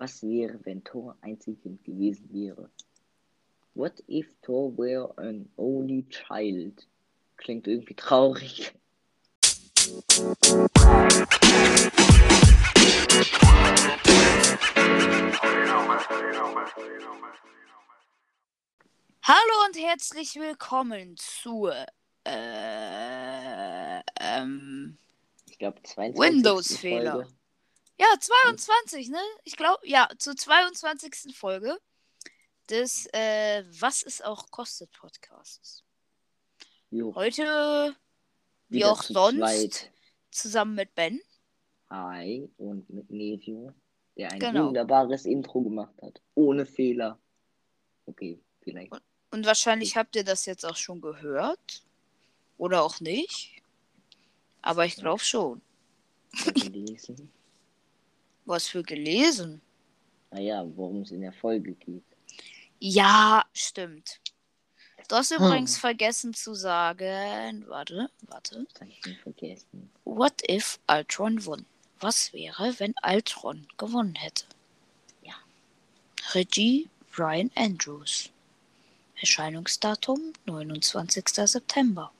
Was wäre, wenn Thor Einzelkind gewesen wäre? What if Thor were an only child? Klingt irgendwie traurig. Hallo und herzlich willkommen zur äh, ähm, Ich glaube, 22. Windows-Fehler. Folge. Ja, 22, ne? Ich glaube, ja, zur 22. Folge des äh, Was es auch kostet Podcasts. Jo, Heute, wie wieder auch zu sonst, zweit. zusammen mit Ben. Hi und mit Nevio, der ein Genau. wunderbares Intro gemacht hat. Ohne Fehler. Okay, vielleicht. Und wahrscheinlich habt ihr das jetzt auch schon gehört. Oder auch nicht. Aber ich glaube schon. gelesen. Was für gelesen. Naja, worum es in der Folge geht. Ja, stimmt. Du hast Hm. übrigens vergessen zu sagen. Warte, warte. Vergessen. What if Ultron won? Was wäre, wenn Ultron gewonnen hätte? Ja. Regie Brian Andrews. Erscheinungsdatum 29. September.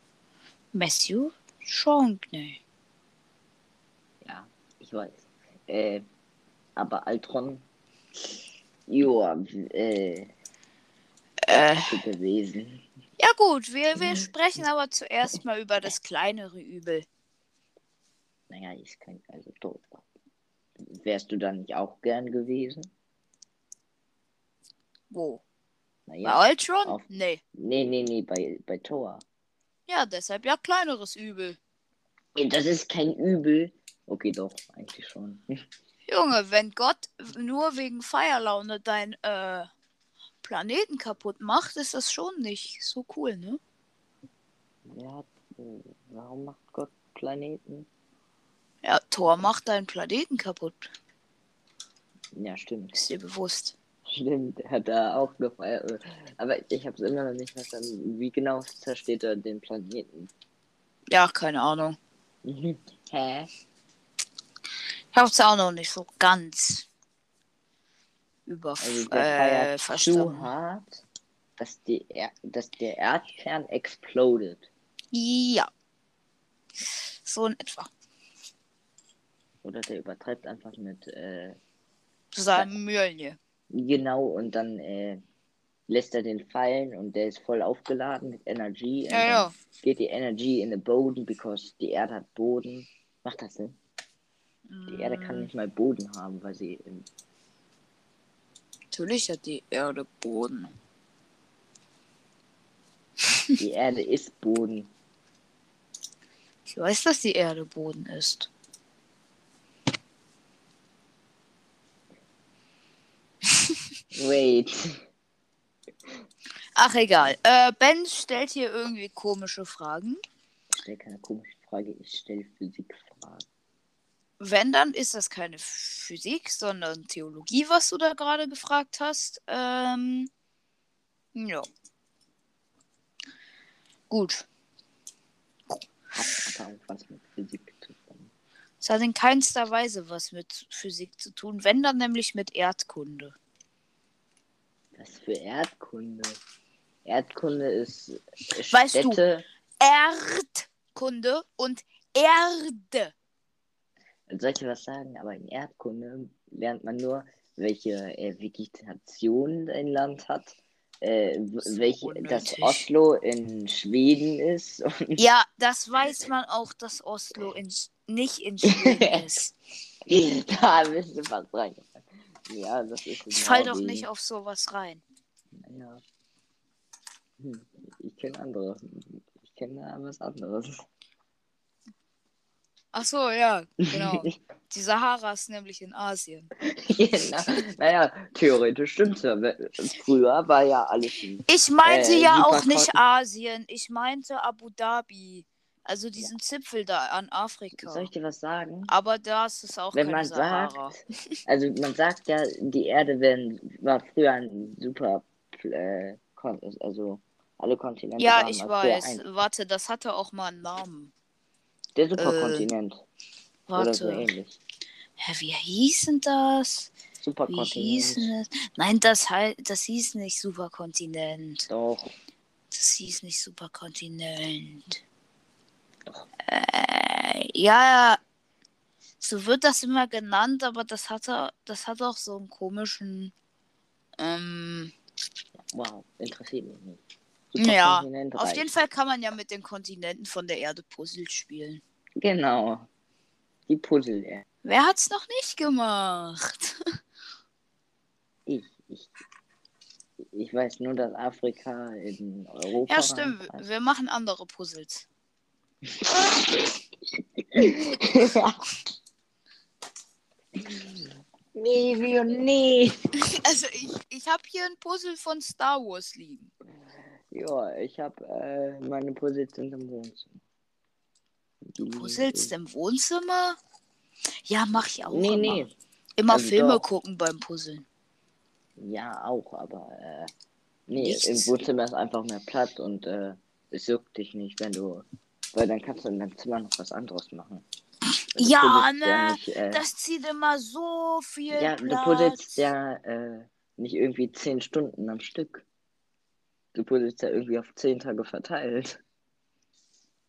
Matthew Shawnee. Ja, ich weiß. Äh, aber Altron. Joa, äh, Äh, gewesen. ja gut, wir, Mhm. wir sprechen aber zuerst mal über das kleinere Übel. Naja, ich kann also tot. Wärst du da nicht auch gern gewesen? Wo? Naja. Bei Ultron? auf- Nee. Nee, nee, nee, bei, bei Thor. Ja, deshalb ja kleineres Übel. Das ist kein Übel. Okay, doch, eigentlich schon. Junge, wenn Gott nur wegen Feierlaune dein äh, Planeten kaputt macht, ist das schon nicht so cool, ne? Äh, warum macht Gott Planeten? Ja, Thor macht deinen Planeten kaputt. Ja, stimmt. Ist dir bewusst. Stimmt, er hat da auch gefeiert. Aber ich habe es immer noch nicht verstanden. Wie genau zersteht er den Planeten? Ja, keine Ahnung. Hä? Ich hab's auch noch nicht so ganz über Also äh, zu verstanden. hart, dass, die er dass der Erdkern explodet. Ja. So in etwa. Oder der übertreibt einfach mit, äh, seinem Mjölnir. genau, und dann äh, lässt er den fallen und der ist voll aufgeladen mit Energie. Ja, ja. Geht die Energy in den Boden, because die Erde hat Boden. Macht das Sinn? Die Erde kann Mm, nicht mal Boden haben, weil sie im Natürlich hat die Erde Boden. Die Erde ist Boden. Ich weiß, dass die Erde Boden ist. Wait. Ach, egal. Äh, ben stellt hier irgendwie komische Fragen. Ich stelle keine komische Frage, ich stelle Physikfragen. Wenn, dann ist das keine Physik, sondern Theologie, was du da gerade gefragt hast. Ähm, ja. Gut. Hat, hat auch was mit Physik zu tun. Es hat in keinster Weise was mit Physik zu tun, wenn dann nämlich mit Erdkunde. Was für Erdkunde? Erdkunde ist äh, Weißt du- Städte. Erdkunde und Erde. Soll ich dir was sagen? Aber in Erdkunde lernt man nur, welche äh, Vegetation ein Land hat, äh, So welche, dass. Oslo in Schweden ist. Und Ja, das weiß man auch, dass Oslo in, nicht in Schweden ist. da bist du fast reingefallen. Ja, das ist Ich fall doch nicht auf sowas rein. Naja. Hm, ich kenne andere. Ich kenne da was anderes. Ach so, ja, genau. Die Sahara ist nämlich in Asien. genau. Naja, theoretisch stimmt's ja. Früher war ja alles. ein- Ich meinte Äh, ja auch nicht Asien. Ich meinte Abu Dhabi. Also diesen Zipfel da an Afrika. Soll ich dir was sagen? Aber das ist auch Wenn keine man Sahara. sagt, also man sagt ja, die Erde wären, war früher ein super, äh, also alle Kontinente Ja, ich weiß. Warte, das hatte auch mal einen Namen. Der Superkontinent oder so Warte. ähnlich. Hä, wie hieß denn das? Superkontinent. Wie hieß denn das? Nein, das, das hieß nicht Superkontinent. Doch. Das hieß nicht Superkontinent. Doch. Äh, ja, so wird das immer genannt, aber das hatte, das hat auch so einen komischen. Ähm, Wow, interessiert mich nicht. Ja, auf jeden Fall kann man ja mit den Kontinenten von der Erde Puzzle spielen. Genau. Die Puzzle, ja. Wer hat's noch nicht gemacht? Ich, ich. Ich weiß nur, dass Afrika in Europa. Ja, stimmt. reinpasst. Wir machen andere Puzzles. nee, und nee. Also ich, ich habe hier ein Puzzle von Star Wars liegen. Ja, ich habe äh, meine Puzzles sind im Wohnzimmer. Die Puzzles im Wohnzimmer? Ja, mach ich auch Nee, immer. nee. Immer Also Filme doch. gucken beim Puzzeln. Ja, auch, aber äh, nee, Nichts. im Wohnzimmer ist einfach mehr Platz und äh, es juckt dich nicht, wenn du. Weil dann kannst du in deinem Zimmer noch was anderes machen. Du Ja, puzzelst ja ne, nicht, äh, Das zieht immer so viel ja, du Platz. puzzelst ja äh, nicht irgendwie zehn Stunden am Stück. Du puzzelst ja irgendwie auf zehn Tage verteilt.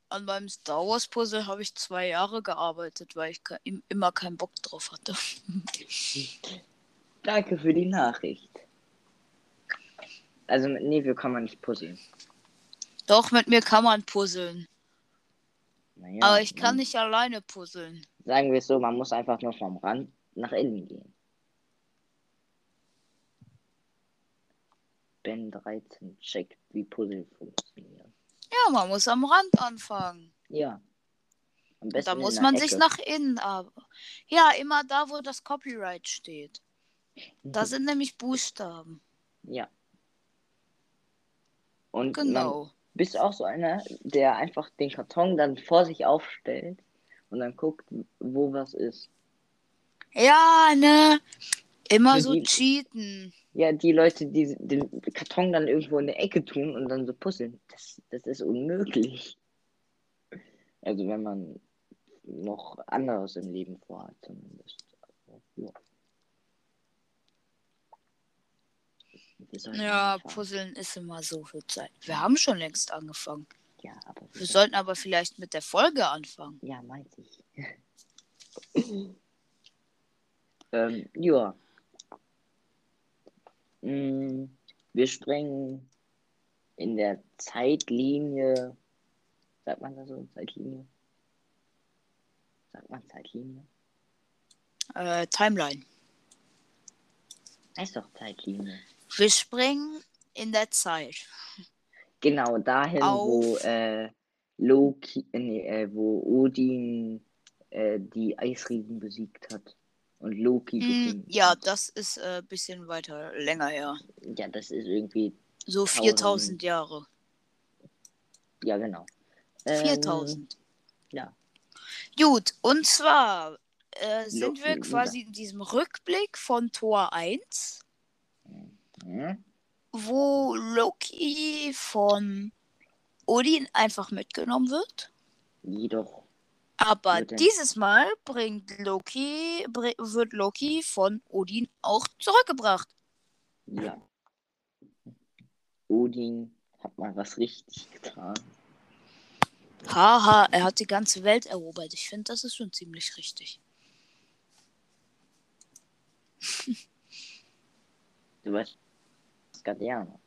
An meinem Star Wars Puzzle habe ich zwei Jahre gearbeitet, weil ich ke- im- immer keinen Bock drauf hatte. Danke für die Nachricht. Also mit Nevio kann man nicht puzzeln. Doch, mit mir kann man puzzeln. Naja, aber ich kann nicht alleine puzzeln. Sagen wir es so, man muss einfach nur vom Rand nach innen gehen. Ben 13 checkt, wie Puzzle funktionieren. Ja, man muss am Rand anfangen. Ja. Am besten da muss man sich Ecke. nach innen aber. Ja, immer da, wo das Copyright steht. Da sind nämlich Buchstaben. Ja. Und man, Genau. bist du auch so einer, der einfach den Karton dann vor sich aufstellt und dann guckt, wo was ist. Ja, ne? Immer so cheaten. Ja, die Leute, die den Karton dann irgendwo in der Ecke tun und dann so puzzeln, das, das ist unmöglich. Also wenn man noch anderes im Leben vorhat, zumindest. Ja. Ja. Puzzeln ist immer so viel Zeit. Wir haben schon längst angefangen. Ja, aber wir sollten aber vielleicht mit der Folge anfangen. Ja, meinte ich. ähm, ja. Mm, Wir springen in der Zeitlinie. Sagt man da so? Zeitlinie? Sagt man Zeitlinie? Äh, Timeline. Heißt doch Zeitlinie. Wir springen in der Zeit. Genau, dahin, wo Auf- äh, Loki, äh, nee, äh, wo Odin äh, die Eisriesen besiegt hat. Und Loki Hm, gefunden ja, hat. das ist ein äh, bisschen weiter, länger her. Ja, das ist irgendwie So 4000 Jahre. Ja, genau. Ähm, 4000. ja. Gut, und zwar äh, sind Loki, wir quasi in diesem Rückblick von Tor 1, Hm? wo Loki von Odin einfach mitgenommen wird. Jedoch, Aber er- dieses Mal bringt Loki, wird Loki von Odin auch zurückgebracht. ja. Odin hat mal was richtig getan. Haha, er hat die ganze Welt erobert. Ich finde, das ist schon ziemlich richtig. Du weißt, Skadianer.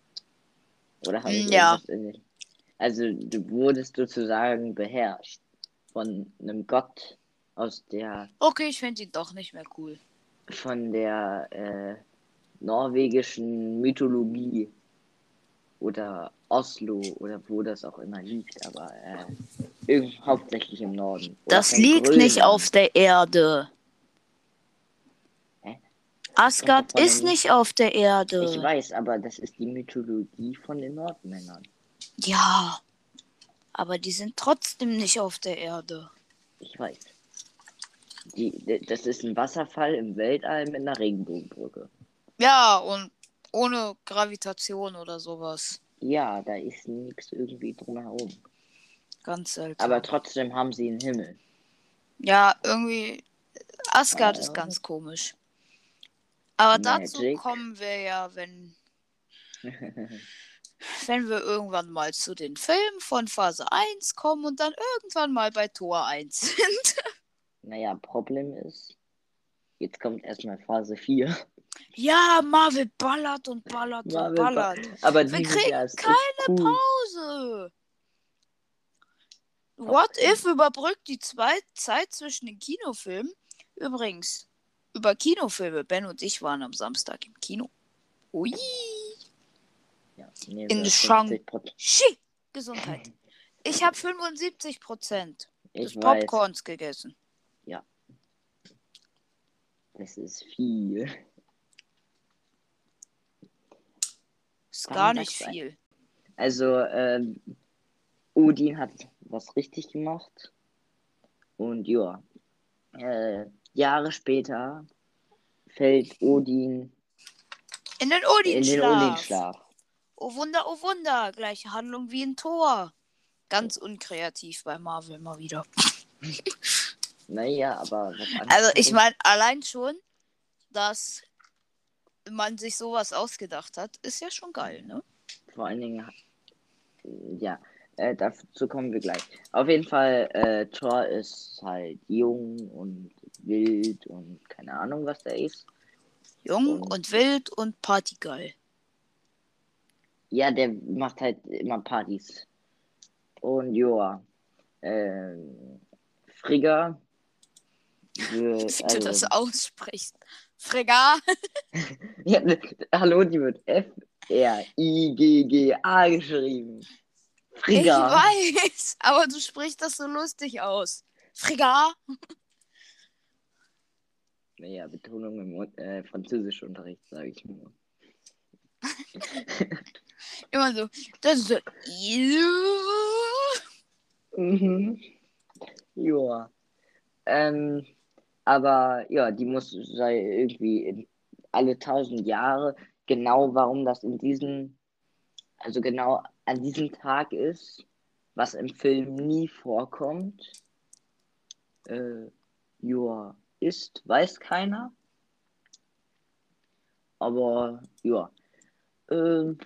Oder habe ich Mm, ja. Also, du wurdest sozusagen beherrscht von einem Gott aus der, Okay, ich finde ihn doch nicht mehr cool. von der äh, norwegischen Mythologie. Oder Oslo oder wo das auch immer liegt, aber äh, hauptsächlich im Norden. Das liegt nicht Grönland. auf der Erde. Hä? Asgard ist den- nicht auf der Erde. Ich weiß, aber das ist die Mythologie von den Nordmännern. Ja, aber die sind trotzdem nicht auf der Erde. Ich weiß. Die, das ist ein Wasserfall im Weltall mit einer Regenbogenbrücke. Ja, und ohne Gravitation oder sowas. Ja, da ist nichts irgendwie drumherum. Ganz selten. Aber trotzdem haben sie einen Himmel. Ja, irgendwie. Asgard Ja. ist ganz komisch. Aber dazu Magic. kommen wir ja, wenn, wenn wir irgendwann mal zu den Filmen von Phase 1 kommen und dann irgendwann mal bei Tor 1 sind. naja, Problem ist, jetzt kommt erstmal Phase 4. ja, Marvel ballert und ballert und Marvel ballert. Aber Wir kriegen Jahr keine cool. Pause. What if überbrückt die zwei Zeit zwischen den Kinofilmen? Übrigens, über Kinofilme. Ben und ich waren am Samstag im Kino. Ui. Ja, In Shang- 50%. Schi. Gesundheit. Ich habe 75 Prozent des weiß, Popcorns gegessen. das ist viel. Ist gar nicht viel. Also, ähm, Odin hat was richtig gemacht. Und ja, äh, Jahre später fällt Odin In den in den Odin-Schlaf. Oh Wunder, oh Wunder. Gleiche Handlung wie in Tor. Ganz unkreativ bei Marvel mal wieder. Naja, aber. Also ich meine, allein schon, dass man sich sowas ausgedacht hat, ist ja schon geil, ne? Vor allen Dingen, ja, äh, dazu kommen wir gleich. Auf jeden Fall, äh, Thor ist halt jung und wild und keine Ahnung, was der ist. Jung Und- und wild und partygeil. Ja, der macht halt immer Partys. Und joa, ähm, Frigga Wie du das also, aussprichst. Frigga. ja, ne, hallo, die wird F-R-I-G-G-A geschrieben. Ich Frigga. weiß, aber du sprichst das so lustig aus. Frigga. Naja, Betonung im äh, Französischunterricht, sage ich nur. Immer so. Das ist so. Mhm. Joa. Ähm, aber ja, die muss sei irgendwie alle tausend Jahre genau, warum das in diesem, also genau an diesem Tag ist, was im Film nie vorkommt. Äh, joa, ist, weiß keiner. Aber ja. Ähm,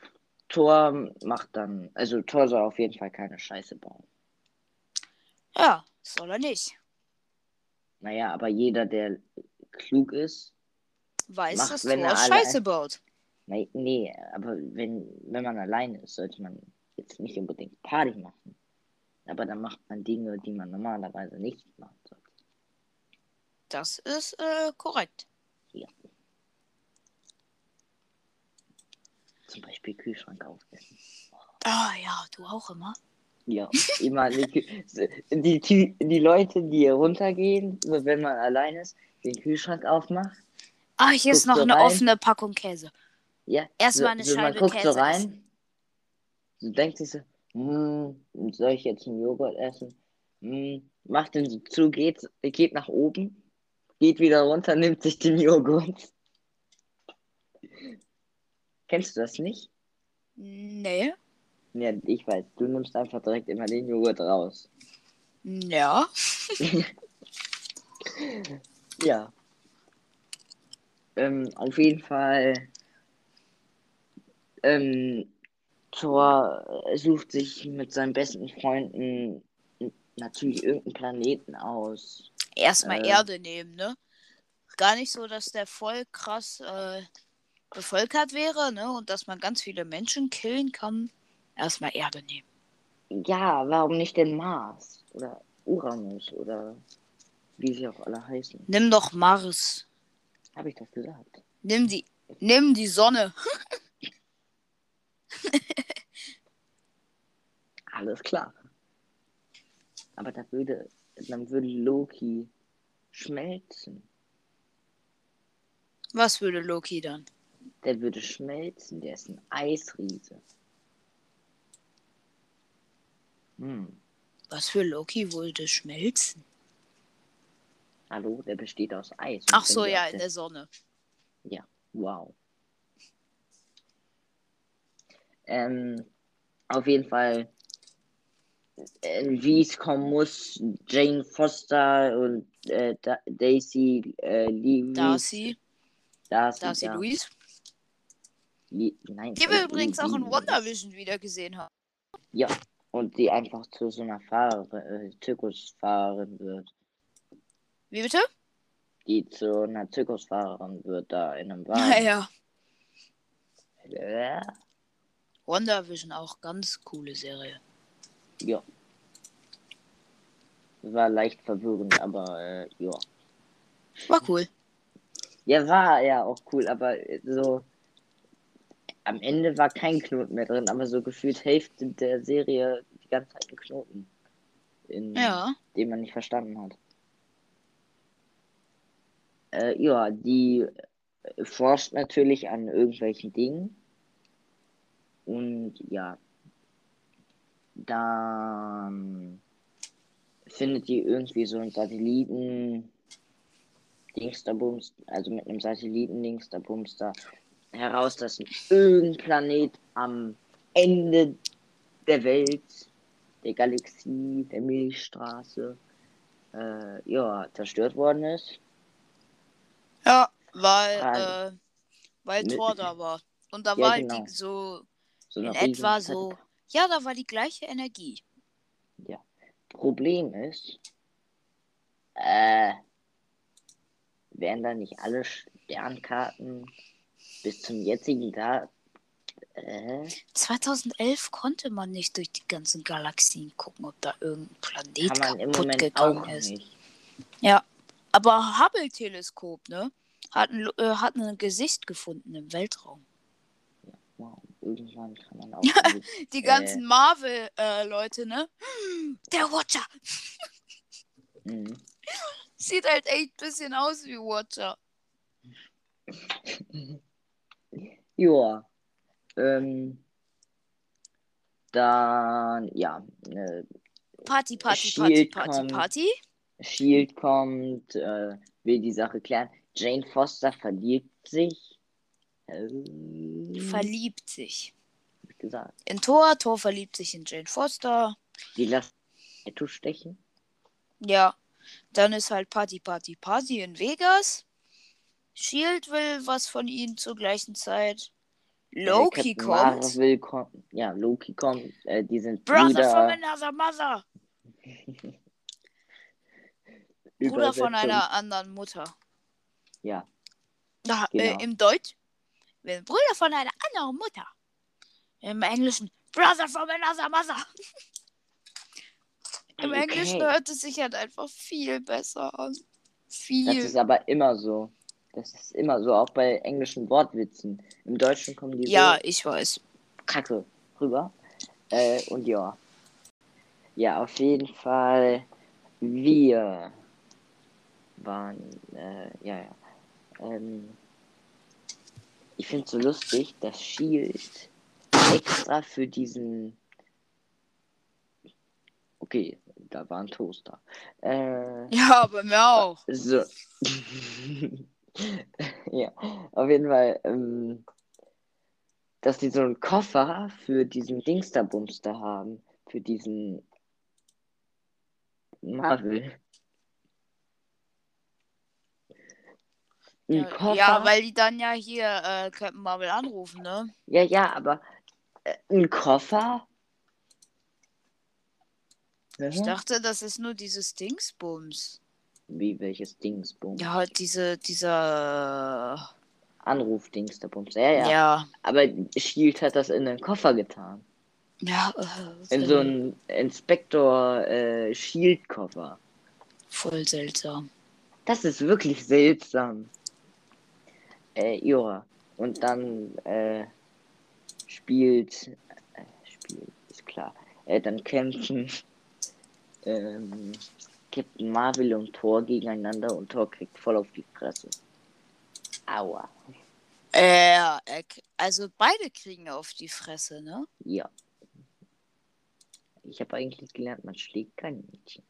Thor macht dann, also Thor soll auf jeden Fall keine Scheiße bauen. Ja, soll er nicht. Naja, aber jeder, der klug ist, Weiß, Macht, dass wenn Thor er Scheiße baut. nee, nee aber wenn, wenn man alleine ist, sollte man jetzt nicht unbedingt Party machen. Aber dann macht man Dinge, die man normalerweise nicht machen sollte. Das ist äh, korrekt. Zum Beispiel Kühlschrank aufessen. Ah ja, du auch immer. Ja, immer die, die, die, Leute, die hier runtergehen, so wenn man allein ist, den Kühlschrank aufmacht. Ah, hier ist noch du eine rein? offene Packung Käse. Ja, Erstmal eine so, so, man Scheibe guckt Käse so rein, essen. so denkt sich so, hm, soll ich jetzt einen Joghurt essen? Hm, macht den so zu, geht, geht nach oben, geht wieder runter, nimmt sich den Joghurt. Kennst du das nicht? Nee. Ja, ich weiß, du nimmst einfach direkt immer den Joghurt raus. Ja. Ja. Ähm, auf jeden Fall. Ähm, Thor sucht sich mit seinen besten Freunden natürlich irgendeinen Planeten aus. Erstmal Äh. Erde nehmen, ne? Gar nicht so, dass der voll krass äh, bevölkert wäre, ne? Und dass man ganz viele Menschen killen kann. Erstmal Erde nehmen. Ja, warum nicht den Mars? Oder Uranus oder wie sie auch alle heißen. Nimm doch Mars. Habe ich das gesagt? Nimm die. Nimm die Sonne. Alles klar. Aber da würde, dann würde Loki schmelzen. Was würde Loki dann? Der würde schmelzen, der ist ein Eisriese. Hm. Was für Loki würde schmelzen? Hallo, der besteht aus Eis. Und Ach so, ja, in der Sonne. Wow. Ähm, auf jeden Fall, äh, wie es kommen muss, Jane Foster und äh, da Daisy äh, Lewis Darcy. Da ist Da ist die ja- Louise. Nein. Die wir übrigens auch in. WandaVision wieder gesehen haben. Ja. Und die einfach zu so einer Fahrerin, äh, Zirkusfahrerin wird. Wie bitte? Die zu einer Zirkusfahrerin wird da in einem Wagen. Naja. Äh, WandaVision auch ganz coole Serie. Ja. War leicht verwirrend, aber äh, ja. War cool. Ja, war ja auch cool, aber äh, so am Ende war kein Knoten mehr drin, aber so gefühlt Hälfte der Serie die ganze Zeit ein Knoten, in Ja. den man nicht verstanden hat. Äh, ja, die äh, forscht natürlich an irgendwelchen Dingen. Und ja, dann findet die irgendwie so einen Satelliten Dingsterbums, also mit einem Satelliten Dingsterbums da heraus, dass irgendein Planet am Ende der Welt, der Galaxie, der Milchstraße, äh, ja, zerstört worden ist. Ja, weil, Ah. äh, weil Thor da war. Und da Ja, war genau. die so So in etwa so. Ja, da war die gleiche Energie. Problem ist, äh, wären da nicht alle Sternkarten bis zum jetzigen Tag, äh, 2011 konnte man nicht durch die ganzen Galaxien gucken, ob da irgendein Planet kaputt gegangen ist. nicht. Ja, aber Hubble-Teleskop, ne? Hat ein, äh, hat ein Gesicht gefunden im Weltraum. Wow, irgendwann kann man auch. Die Äh. ganzen Marvel-Leute, ne? Der Watcher Mhm. sieht halt echt ein bisschen aus wie Watcher. Ja. Ähm, dann, ja, äh, Party, Party, Party, Shield Party, kommt. Party. Shield kommt, äh, will die Sache klären. Jane Foster verliebt sich. Äh, Verliebt sich. hab ich gesagt. In Thor, Thor verliebt sich in Jane Foster. Die lässt Tattoo stechen. Ja, dann ist halt Party, Party, Party in Vegas. Shield will was von ihnen zur gleichen Zeit. Loki Äh, Captain kommt. Marvel kommt. Ja, Loki kommt. Äh, die sind Brother Brüder. from another mother. Bruder von einer anderen Mutter. Ja, Da, Genau. äh, Im Deutsch. Brüder von einer anderen Mutter. Im Englischen. Brother from another mother. Im Okay. Englischen hört es sich halt einfach viel besser an. das Viel. ist aber immer so. Das ist immer so, auch bei englischen Wortwitzen. Im Deutschen kommen die Ja, so ich weiß. kacke rüber. Äh, und ja. Ja, auf jeden Fall. Wir waren, äh, ja, ja. Ähm, ich finde es so lustig, dass Shield extra für diesen. Okay, da war ein Toaster. Äh, Ja, bei mir auch. so. ja, auf jeden Fall, ähm, dass die so einen Koffer für diesen Dingsterbums da haben. Für diesen Marvel. Ein Ja, Koffer. ja, weil die dann ja hier äh, Captain Marvel anrufen, ne? ja, ja, aber äh, ein Koffer? Ich dachte, das ist nur dieses Dingsbums. Wie welches Dingsbums? Ja, halt diese, dieser. Anruf-Dingsterbums. Ja, ja, Ja. Aber Shield hat das in einen Koffer getan. Ja, äh, In so einen Inspektor äh, Shield Koffer. voll seltsam. Das ist wirklich seltsam. Äh, ja. Und dann äh, spielt, äh, spielt, ist klar. Äh, dann kämpfen ähm, Captain Marvel und Thor gegeneinander und Thor kriegt voll auf die Fresse. Aua. Äh, also beide kriegen auf die Fresse, ne? Ja. Ich habe eigentlich gelernt, man schlägt kein Mädchen.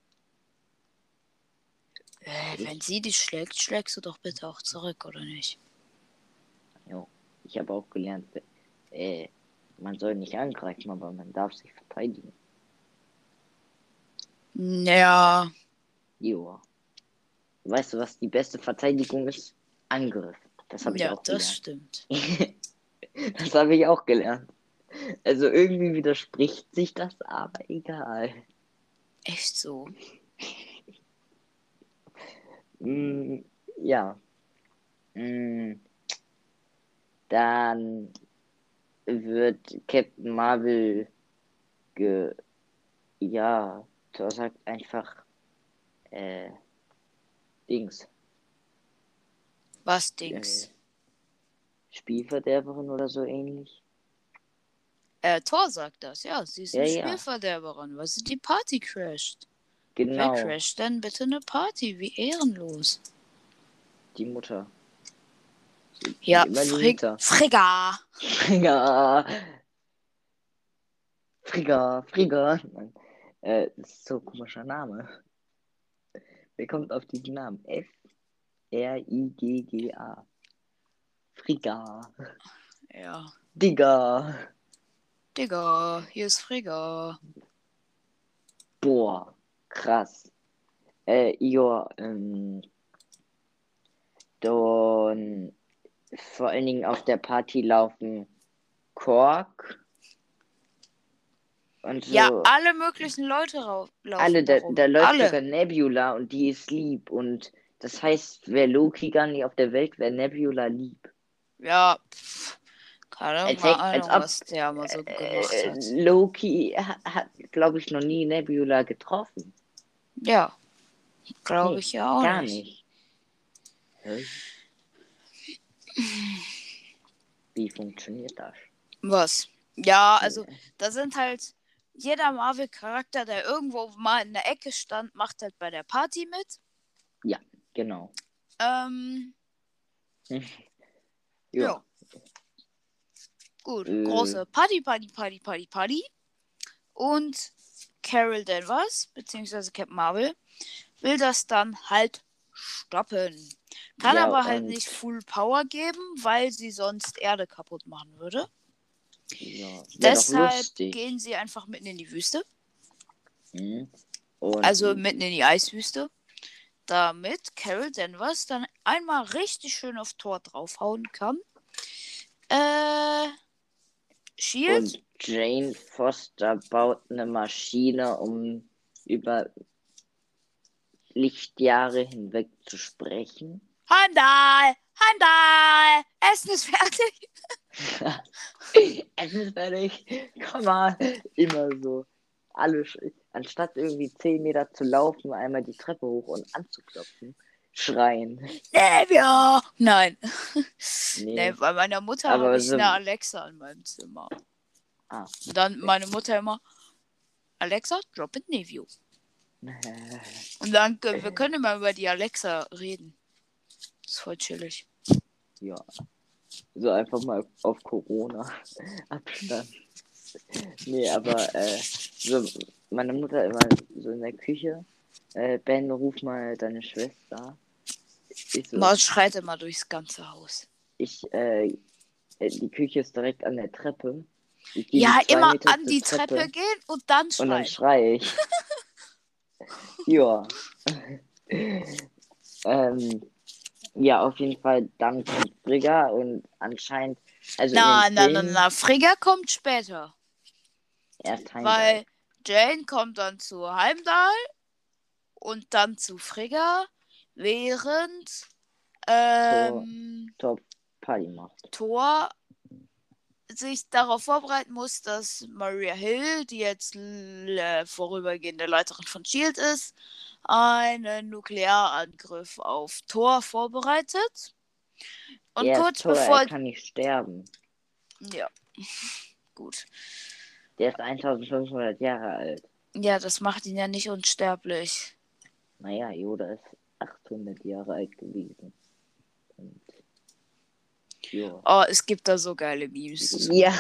Äh, wenn sie dich schlägt, schlägst du doch bitte auch zurück, oder nicht? Jo. Ich habe auch gelernt, äh, man soll nicht angreifen, aber man darf sich verteidigen. Ja. Jo. Weißt du, was die beste Verteidigung ist? Angriff. Das habe ich ja, auch das gelernt. stimmt. Das habe ich auch gelernt. Also irgendwie widerspricht sich das, aber egal. Echt so. Mm, ja. Mm, dann wird Captain Marvel ge ja, Thor sagt einfach äh, Dings. Was Dings? Äh, Spielverderberin oder so ähnlich. Äh, Thor sagt das, ja. Sie ist Ja, eine ja. Spielverderberin, weil sie die Party crasht. Genau, Wer crasht denn bitte eine Party? Wie ehrenlos. die Mutter. Ja, die Frig Mutter. Frigga. Frigga. Frigga, Frigga. Äh, das ist so ein komischer Name. Wer kommt auf diesen Namen? F R I G G A. Frigga. Ja. Digga. Digga, hier ist Frigga. Boah, krass. Äh, ja, ähm, dann vor allen Dingen auf der Party laufen Kork und so. Ja, alle möglichen Leute laufen alle, da, da läuft alle. sogar Nebula und die ist lieb und das heißt, wäre Loki gar nicht auf der Welt, wäre Nebula lieb. Ja, pff, keine Als Ahnung, als ob, was der mal so gemacht Äh, hat. Loki ha- hat, glaube ich, noch nie Nebula getroffen. Ja, glaube Nee, ich ja auch Gar nicht. nicht. Wie funktioniert das? Was? Ja, also da sind halt jeder Marvel-Charakter, der irgendwo mal in der Ecke stand, macht halt bei der Party mit. Genau. Ähm, Ja. ja. Gut, Äh. große Party, Party, Party, Party, Party. Und Carol Danvers, beziehungsweise Captain Marvel, will das dann halt stoppen. Kann Ja, aber halt nicht Full Power geben, weil sie sonst Erde kaputt machen würde. Ja. Deshalb gehen sie einfach mitten in die Wüste. Mhm. Also mitten in die Eiswüste. Damit Carol Danvers dann einmal richtig schön auf Tor draufhauen kann. Äh. Shield? Und Jane Foster baut eine Maschine, um über Lichtjahre hinweg zu sprechen. Heimdall! Heimdall! Essen ist fertig! es ist fertig. Komm mal. Immer so. Alle, anstatt irgendwie 10 Meter zu laufen, einmal die Treppe hoch und anzuklopfen, schreien. Nevia! Nein. Nee. Nee, bei meiner Mutter habe ich so- eine Alexa in meinem Zimmer. Ah. Und dann meine Mutter immer: Alexa, drop it Nevio. Und dann, wir können immer über die Alexa reden. Das ist voll chillig. Ja. So einfach mal auf Corona. Abstand. Nee, aber äh, so, meine Mutter immer so in der Küche. Äh, Ben, ruf mal deine Schwester. Ich so, Man schreit immer durchs ganze Haus. ich, äh, die Küche ist direkt an der Treppe. Ja, immer Meter an die Treppe gehen und dann Und dann schreien. schreie ich. ja. ähm, ja, auf jeden Fall, dann kommt Frigga und anscheinend, also Na, na, na, na, Frigga kommt später. erst Heimdall. Weil Jane kommt dann zu Heimdall und dann zu Frigga, während ähm, Top Party macht. Thor sich darauf vorbereiten muss, dass Maria Hill, die jetzt vorübergehende Leiterin von Shield ist, einen Nuklearangriff auf Thor vorbereitet. Und er kurz Thor, bevor. er kann nicht sterben. Ja. Gut. Der ist 1500 Jahre alt. Ja, das macht ihn ja nicht unsterblich. Naja, Yoda ist 800 Jahre alt gewesen. Und, ja. Oh, es gibt da so geile Memes. Ja,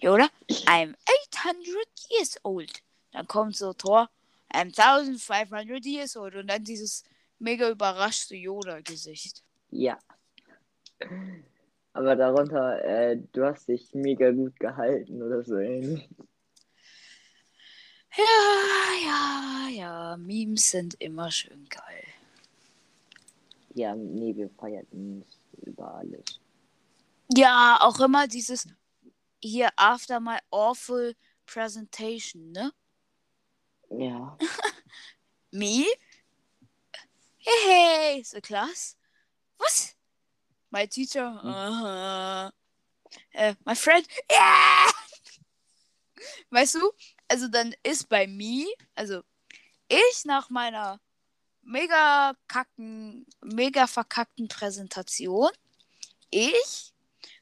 Yoda, I'm 800 years old. Dann kommt so Thor, I'm 1500 years old. Und dann dieses mega überraschte Yoda-Gesicht. ja. Aber darunter, äh, du hast dich mega gut gehalten oder so ähnlich. Ja, ja, ja. Memes sind immer schön geil. Ja, nee, wir feiern Memes. über alles. Ja, auch immer dieses hier after my awful presentation, ne? Ja. Me? Hey, hey, the class? What? My teacher? Uh, äh, my friend? Yeah! Weißt du? Also dann ist bei mir, also ich nach meiner mega kacken, mega verkackten Präsentation, ich,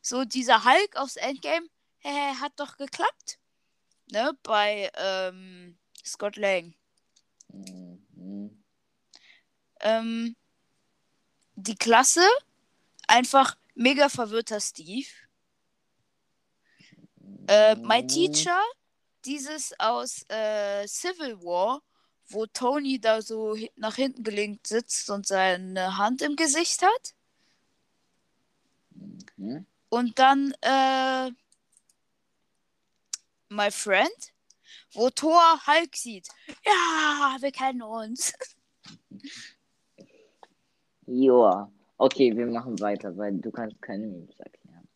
so dieser Hulk aufs Endgame, hä, hat doch geklappt. Ne, bei ähm, Scott Lang. Mhm. Ähm, die Klasse, einfach mega verwirrter Steve. Äh, my Mhm. Teacher, dieses aus äh, Civil War, wo Tony da so nach hinten gelegt sitzt und seine Hand im Gesicht hat. Mhm. Und dann äh, My Friend, wo Thor Hulk sieht. Ja, wir kennen uns. Joa. Okay, wir machen weiter, weil du kannst keine Memes erklären.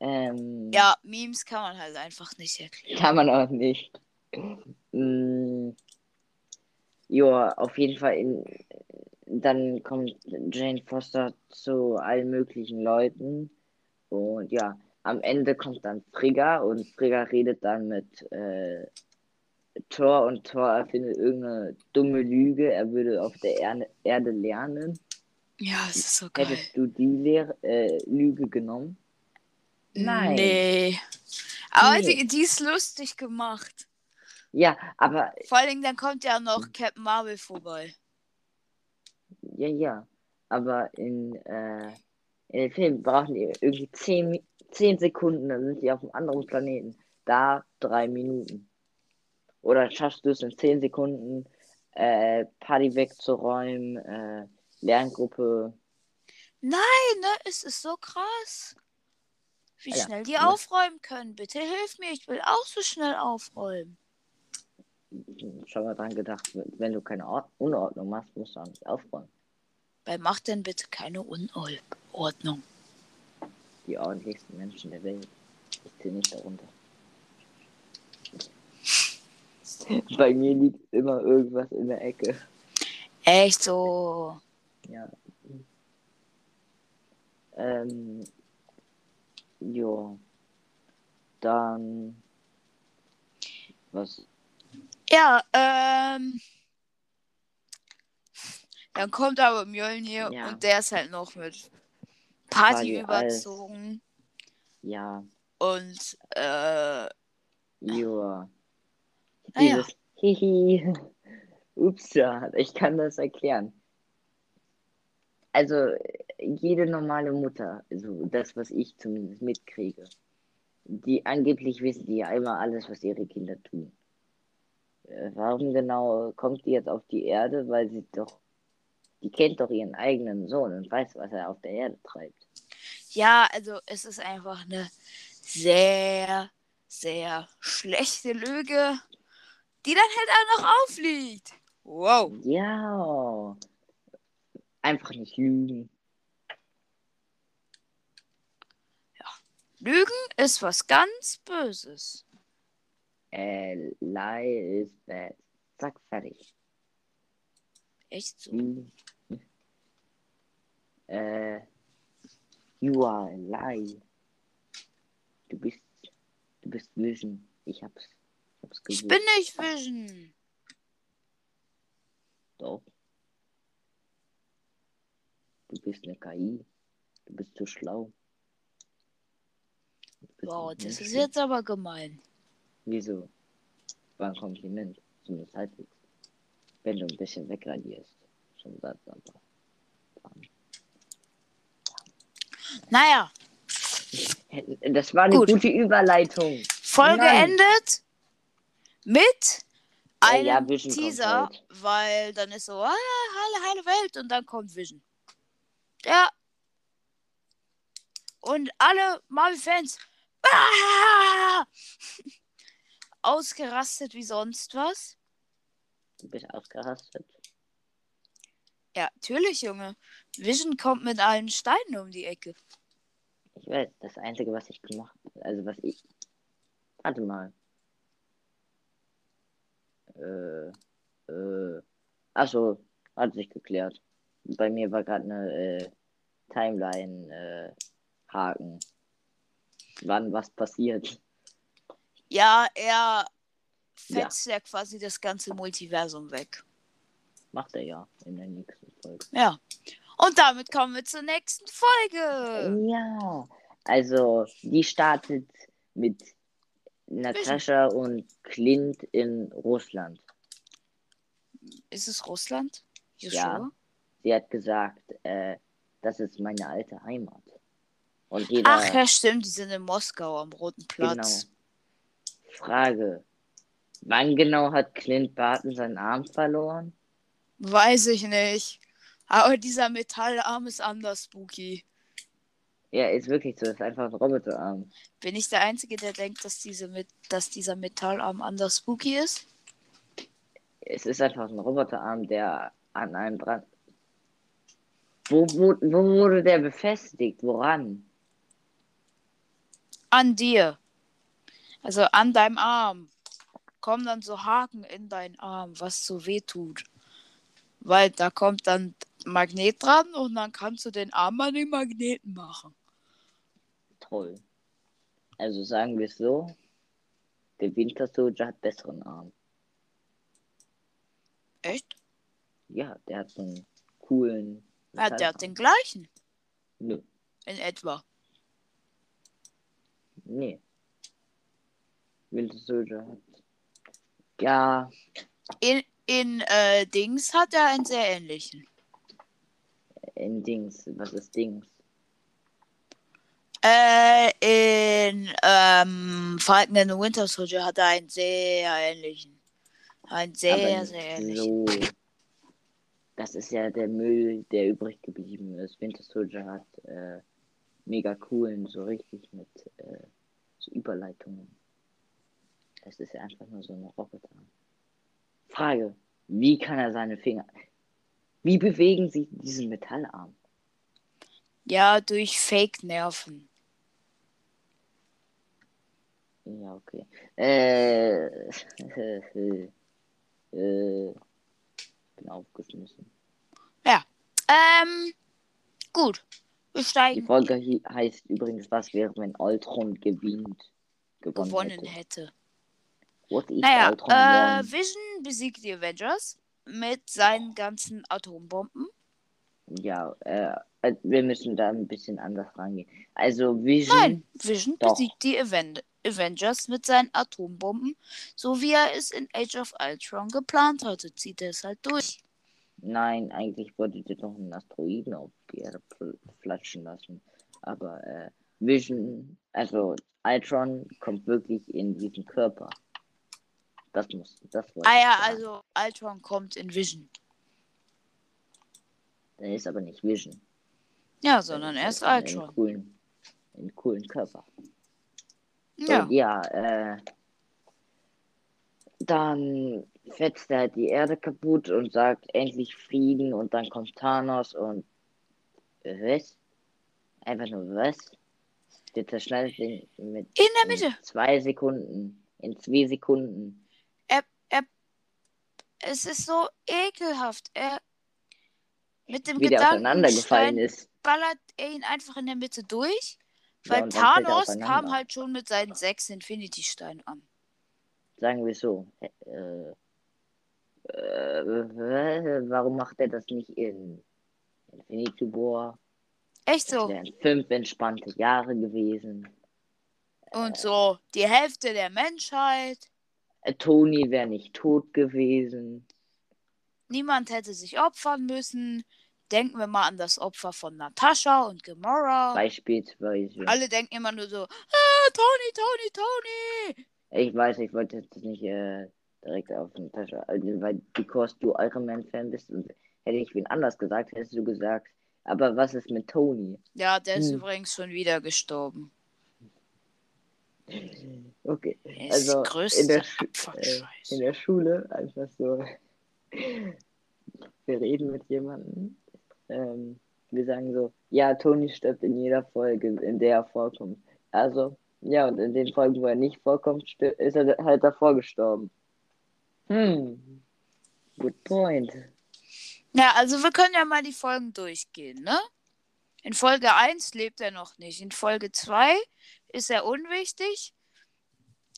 Ähm, Ja, Memes kann man halt einfach nicht erklären. Kann man auch nicht. Mm, ja, auf jeden Fall. In, dann kommt Jane Foster zu allen möglichen Leuten. Und ja, am Ende kommt dann Frigga und Frigga redet dann mit äh, Thor und Thor erfindet irgendeine dumme Lüge. Er würde auf der Erde, Erde lernen. Ja, es ist so geil. Hättest du die Lehr äh, Lüge genommen? Nein. Nee. Aber Nee. Die, die ist lustig gemacht. Ja, aber Vor allen Dingen, dann kommt ja noch Captain Marvel vorbei. Ja, ja. Aber in, äh, in den Film brauchen die irgendwie 10, Mi- 10 Sekunden, dann sind die auf einem anderen Planeten. Da drei Minuten. Oder schaffst du es in 10 Sekunden, äh, Party wegzuräumen, äh, Lerngruppe. Nein, ne? Es ist so krass. Wie Ja, schnell die ne? aufräumen können. Bitte hilf mir, ich will auch so schnell aufräumen. Schon mal dran gedacht, wenn du keine Ord Unordnung machst, musst du auch nicht aufräumen. Weil macht denn bitte keine Unordnung. Die ordentlichsten Menschen der Welt. Ich zähle nicht darunter. Bei mir liegt immer irgendwas in der Ecke. Echt so. Ja. Ähm, jo. Dann. Was? Ja, ähm. Dann kommt aber Mjölnir Ja. und der ist halt noch mit Party Party als- überzogen. Ja. Und, äh, Jo. Ah ja. Hihi. Upsa. Ich kann das erklären. Also, jede normale Mutter, also das, was ich zumindest mitkriege, die angeblich wissen die ja immer alles, was ihre Kinder tun. Äh, Warum genau kommt die jetzt auf die Erde? Weil sie doch, die kennt doch ihren eigenen Sohn und weiß, was er auf der Erde treibt. ja, also es ist einfach eine sehr, sehr schlechte Lüge, die dann halt auch noch aufliegt. Wow. Ja. Einfach nicht lügen. Lügen ist was ganz Böses. Äh, lie is bad. Zack, fertig. Echt so. Lügen. Äh, you are a lie. Du bist, du bist Vision. Ich hab's, ich bin nicht Vision. Doch. Du bist eine KI. Du bist zu schlau. Wow, das ist menschlich. jetzt aber gemein. Wieso? War ein Kompliment. Zumindest halbwegs. Wenn du ein bisschen wegradierst. Schon Satz, aber. Naja, Das war eine Gut. gute Überleitung. Folge Nein. endet mit einem ja, Teaser, halt. weil dann ist so, ah, heile, heile Welt und dann kommt Vision. Ja. Und alle Marvel-Fans ah, ausgerastet wie sonst was. Du bist ausgerastet. Ja, natürlich, Junge. Vision kommt mit allen Steinen um die Ecke. Ich weiß, das Einzige, was ich gemacht also was ich. Warte mal. Äh, äh. Achso, hat sich geklärt. Bei mir war gerade eine äh, Timeline-Haken. Äh, Wann was passiert. Ja, er fetzt ja. ja quasi das ganze Multiversum weg. Macht er ja in der nächsten Folge. Ja. Und damit kommen wir zur nächsten Folge. Ja. Also, die startet mit Natascha und Clint in Russland. Ist es Russland? You ja. Sie hat gesagt, äh, das ist meine alte Heimat. Und jeder... Ach ja, stimmt, die sind in Moskau am Roten Platz. Genau. Frage. Wann genau hat Clint Barton seinen Arm verloren? Weiß ich nicht. Aber dieser Metallarm ist anders spooky. Ja, ist wirklich so. Ist einfach ein Roboterarm. Bin ich der Einzige, der denkt, dass, diese mit dass dieser Metallarm anders spooky ist? Es ist einfach ein Roboterarm, der an einem dran. Wo, wo, wo wurde der befestigt? Woran? An dir. Also an deinem Arm. Kommen dann so Haken in deinen Arm, was so weh tut. Weil da kommt dann Magnet dran und dann kannst du den Arm an den Magneten machen. Toll. Also sagen wir es so, der Winter Soldier hat besseren Arm. Echt? Ja, der hat so einen coolen. Ja, der hat den gleichen. Nö. In etwa. Nee. Winter Soldier hat. Ja. In, in äh, Dings hat er einen sehr ähnlichen. In Dings. Was ist Dings? Äh, in ähm, Falcon and the Winter Soldier hat er einen sehr ähnlichen. Einen sehr, sehr ähnlichen. So. Das ist ja der Müll, der übrig geblieben ist. Winter Soldier hat äh, mega coolen, so richtig mit äh, so Überleitungen. Das ist ja einfach nur so ein Roboter. Frage: Wie kann er seine Finger. Wie bewegen sie diesen Metallarm? Ja, durch Fake-Nerven. Ja, okay. Äh, äh, bin aufgeschmissen. Ja. Ähm, gut. Wir steigen. Die Folge heißt übrigens, was wäre, wenn Ultron gewinnt, gewonnen, gewonnen hätte. hätte. What if naja, Ultron äh, Vision besiegt die Avengers mit seinen ganzen Atombomben. Ja, äh, äh, wir müssen da ein bisschen anders rangehen. Also Vision. Nein, Vision doch. besiegt die Aven Avengers mit seinen Atombomben, so wie er es in Age of Ultron geplant hatte. Zieht er es halt durch. Nein, eigentlich wollte er doch einen Asteroiden auf die Erde flatschen lassen. Aber äh, Vision, also Ultron kommt wirklich in diesen Körper. Das muss, das Ah ja, also Ultron kommt in Vision. Der ist aber nicht Vision. Ja, sondern er ist Ultron. Einen coolen, einen coolen Körper. Ja. Und ja, äh, dann fetzt er halt die Erde kaputt und sagt endlich Frieden und dann kommt Thanos und was? Einfach nur was? Der zerschneidet den mit in der Mitte. In zwei Sekunden. In zwei Sekunden. Er, er, es ist so ekelhaft. Er mit dem Wie der auseinandergefallen ist. ballert er ihn einfach in der Mitte durch. Weil Thanos kam halt schon mit seinen sechs Infinity-Steinen an. Sagen wir so. Äh, äh, warum macht er das nicht in Infinity War? Echt so? Das wären fünf entspannte Jahre gewesen. Und äh, so die Hälfte der Menschheit. Äh, Tony wäre nicht tot gewesen. Niemand hätte sich opfern müssen. Denken wir mal an das Opfer von Natascha und Gamora. Beispielsweise. Alle denken immer nur so, ah, Tony, Tony, Tony. Ich weiß, ich wollte jetzt nicht äh, direkt auf Natascha, also, weil because du Iron Man Fan bist und hätte ich wen anders gesagt, hättest du gesagt, aber was ist mit Tony? Ja, der ist hm. übrigens schon wieder gestorben. Okay, also in der, äh, in der Schule einfach so wir reden mit jemandem. Ähm, wir sagen so, ja, Toni stirbt in jeder Folge, in der er vorkommt. Also, ja, und in den Folgen, wo er nicht vorkommt, ist er halt davor gestorben. Hm. Good point. Ja, also wir können ja mal die Folgen durchgehen, ne? In Folge 1 lebt er noch nicht. In Folge 2 ist er unwichtig.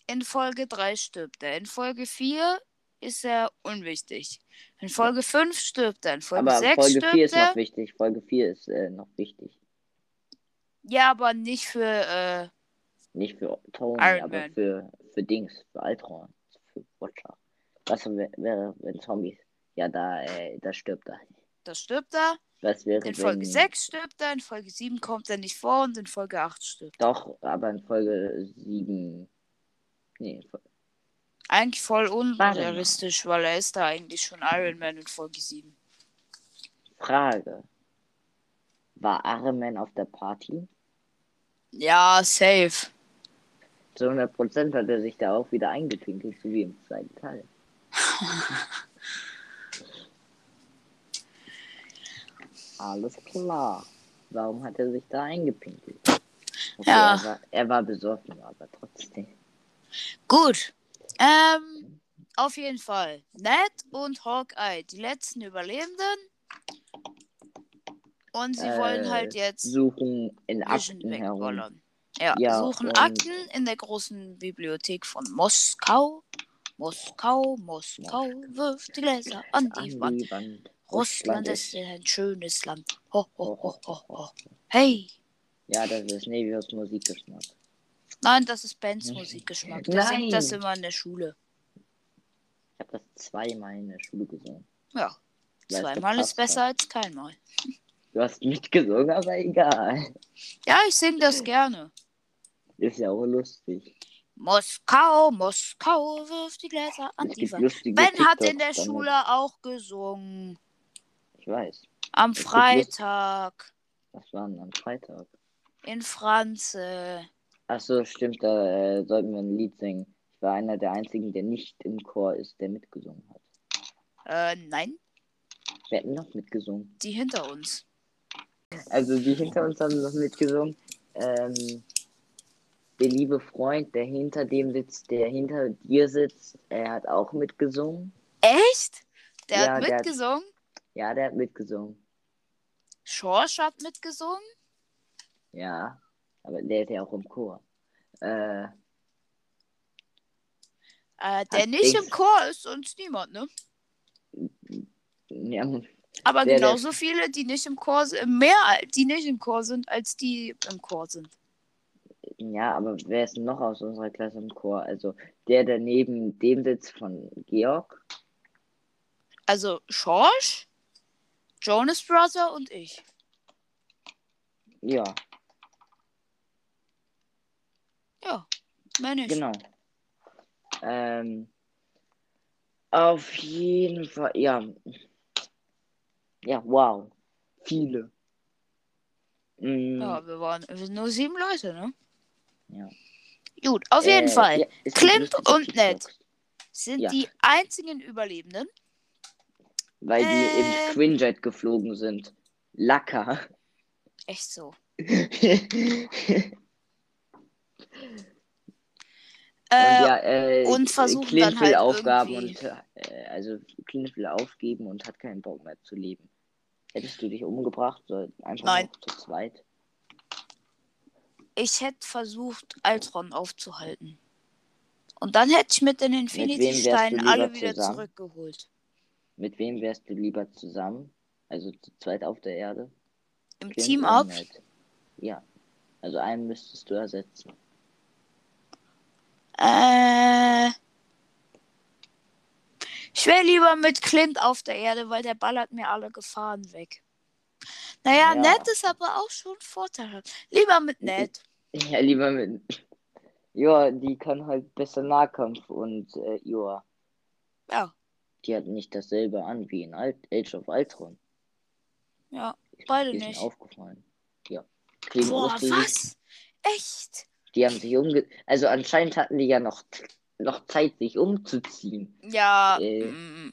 In Folge 3 stirbt er. In Folge 4 ist er unwichtig. In Folge 5 stirbt er. In Folge Aber 6 Folge stirbt 4 ist er. noch wichtig. Folge 4 ist äh, noch wichtig. Ja, aber nicht für. Äh, Nicht für Tony, Iron aber Man. für, für Dings, für Altron, für Watcher. Was wär- wäre, wenn Zombies? Ja, da, äh, da stirbt er. da stirbt er. Was wäre, In Folge wenn... 6 stirbt er. In Folge 7 kommt er nicht vor. Und in Folge 8 stirbt er. Doch, aber in Folge 7. Nee, in Fol- Eigentlich voll unrealistisch, weil er ist da eigentlich schon Iron Man in Folge 7. Frage. War Iron Man auf der Party? Ja, safe. Zu 100% hat er sich da auch wieder eingepinkelt, so wie im zweiten Teil. Alles klar. Warum hat er sich da eingepinkelt? Okay, Ja. Er war, er war besoffen, aber trotzdem. Gut. Ähm, auf jeden Fall. Ned und Hawkeye, die letzten Überlebenden. Und sie wollen Äh, halt jetzt Suchen in Vision Akten herum. Ja, Ja, suchen Akten in der großen Bibliothek von Moskau. Moskau, Moskau, wirft die Gläser an die An Wand. die Wand. Russland ist ein schönes Land. Ho, ho, ho, ho, ho. Hey. Ja, das ist Nevios Musikgeschmack. Nein, das ist Bens Musikgeschmack. Der Nein. singt das immer in der Schule. Ich habe das zweimal in der Schule gesungen. Ja. Weil Zweimal ist besser hat. als keinmal. Du hast mitgesungen, aber egal. Ja, ich singe das gerne. Ist ja auch lustig. Moskau, Moskau, wirft die Gläser an Es die Wand. Ben hat in TikToks der damit. Schule auch gesungen. Ich weiß. Am Freitag. Was war denn am Freitag? In Franze. Ach so, stimmt, da äh, sollten wir ein Lied singen. Ich war einer der einzigen, der nicht im Chor ist, der mitgesungen hat. Äh, nein, Wir hätten noch mitgesungen. die hinter uns. Also die hinter uns haben noch mitgesungen. Ähm, der liebe Freund, der hinter dem sitzt, der hinter dir sitzt, er hat auch mitgesungen. Echt? Der Ja, hat der hat- mitgesungen? Ja, der hat mitgesungen. Schorsch hat mitgesungen? Ja, aber der ist ja auch im Chor. Äh, Äh, der nicht Dings- im Chor ist, sonst niemand, ne? ja, Aber Der- der- genauso viele, die nicht im Chor sind, mehr, die nicht im Chor sind, als die im Chor sind. ja, aber wer ist noch aus unserer Klasse im Chor? Also der, der neben dem sitzt von Georg. Also Schorsch, Jonas Brother und ich. Ja, Ja, mehr nicht. genau. Ähm, auf jeden Fall, ja. Ja, wow. Viele. Mm, Ja, wir waren wir sind nur sieben Leute, ne? Ja. Gut, auf jeden äh, Fall ja, Klimt und Ned. Sind ja. die einzigen Überlebenden. Weil die Ähm. im Quinjet geflogen sind. Lacker. Echt so. Und Äh, ja, äh, und versuchen Clint dann halt Aufgaben irgendwie- und äh, also Clint will aufgeben und hat keinen Bock mehr zu leben. Hättest du dich umgebracht, so einfach Nein. zu zweit? ich hätte versucht, Altron aufzuhalten. Und dann hätte ich mit den Infinity-Steinen alle wieder zusammen? zurückgeholt. Mit wem wärst du lieber zusammen? Also zu zweit auf der Erde? Im Clint Team oder Up. Ned? Ja. Also einen müsstest du ersetzen. Äh, ich wäre lieber mit Clint auf der Erde, weil der ballert mir alle Gefahren weg. Naja, Ja. Ned ist aber auch schon vorteilhaft. Lieber mit Ned. Ja, lieber mit. Ja, die kann halt besser Nahkampf und äh, ja, Ja, die hat nicht dasselbe an wie in Alt Age of Ultron. ja, beide Ist mir nicht. aufgefallen. Ja. Kriegen Boah, was? Echt? Die haben sich umge... Also anscheinend hatten die ja noch, noch Zeit, sich umzuziehen. Ja, Äh. mm,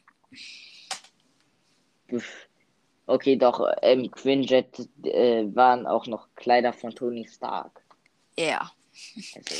Pff. Okay, doch, im Quinjet äh, waren auch noch Kleider von Tony Stark. Ja. Also,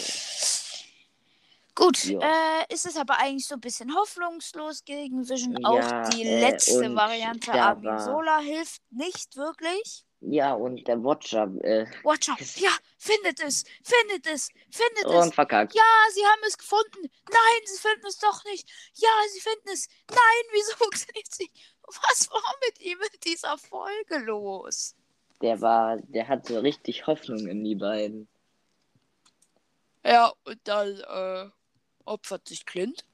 Gut, Ja. äh, ist es aber eigentlich so ein bisschen hoffnungslos gegen Vision. Auch Ja, die äh, letzte Variante war- Sola hilft nicht wirklich. Ja, und der Watcher äh, Watcher, ja, findet es, findet es, findet es. und verkackt. Ja, sie haben es gefunden. Nein, sie finden es doch nicht. Ja, sie finden es. Nein, wieso funktioniert es nicht? Was war mit ihm in dieser Folge los? Der war, der hatte richtig Hoffnung in die beiden. Ja, und dann äh, opfert sich Clint.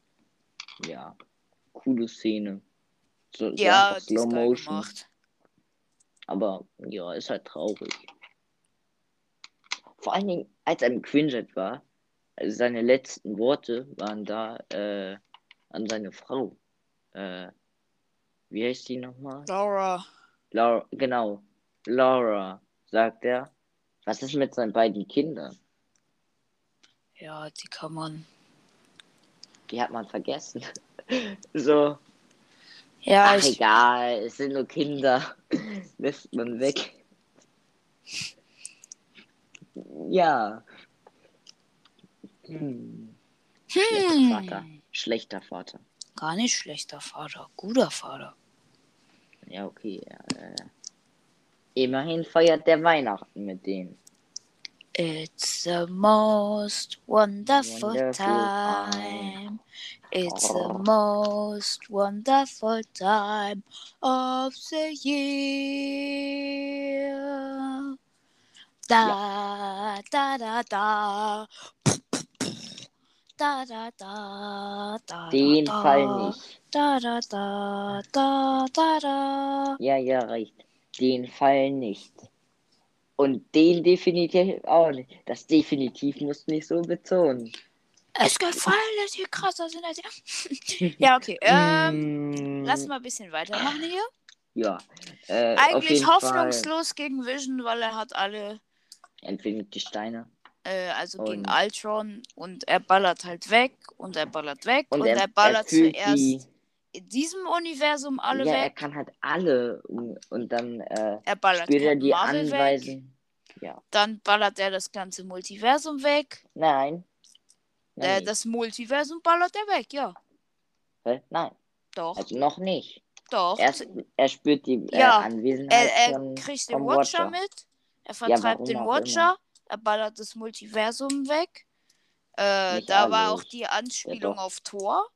Ja, coole Szene. So, so Ja, ist Slow Motion. gemacht. Aber ja, ist halt traurig. Vor allen Dingen, als er im Quinjet war, also seine letzten Worte waren da äh, an seine Frau. Äh, wie heißt die nochmal? Laura. Laura, genau. Laura, sagt er. Was ist mit seinen beiden Kindern? Ja, die kann man. Die hat man vergessen. so, Ja, ach ich, egal, es sind nur Kinder. Lässt man weg. Ja. Hm. Schlechter Vater. hm, Schlechter Vater. gar nicht schlechter Vater, guter Vater. Ja, okay. Äh. Immerhin feiert der Weihnachten mit denen. It's the most wonderful, Wonderful time. time. It's the Oh. most wonderful time of the year. Da da da da. Da da da da. Den da, Fall nicht. Da da da da da da. Ja, ja, reicht. Den Fall nicht. Und den definitiv auch nicht. Das definitiv muss nicht so betonen. Es gefallen, dass die krasser sind als ihr. ja, okay. Ähm, Mm, lass mal ein bisschen weitermachen hier. Ja. Äh, Eigentlich hoffnungslos gegen Vision, weil er hat alle, Fall Infinity Steine. äh, also gegen Und- Ultron und er ballert halt weg und er ballert weg und, Und, er, er, ballert er zuerst die. in diesem Universum alle ja, er weg. kann halt alle. Und dann äh, Er ballert spürt er Captain die Marvel weg. Anweisen. Dann ballert er das ganze Multiversum weg. Nein. Äh, das Multiversum ballert er weg, ja. Hä? Nein. Doch, Also noch nicht. doch. Erst, er spürt die äh, Ja, Anwesenheit Er, er von, kriegt den vom Watcher, mit. Er vertreibt warum den Watcher. Er ballert das Multiversum weg. Äh, da war alles. auch die Anspielung doch. auf Thor.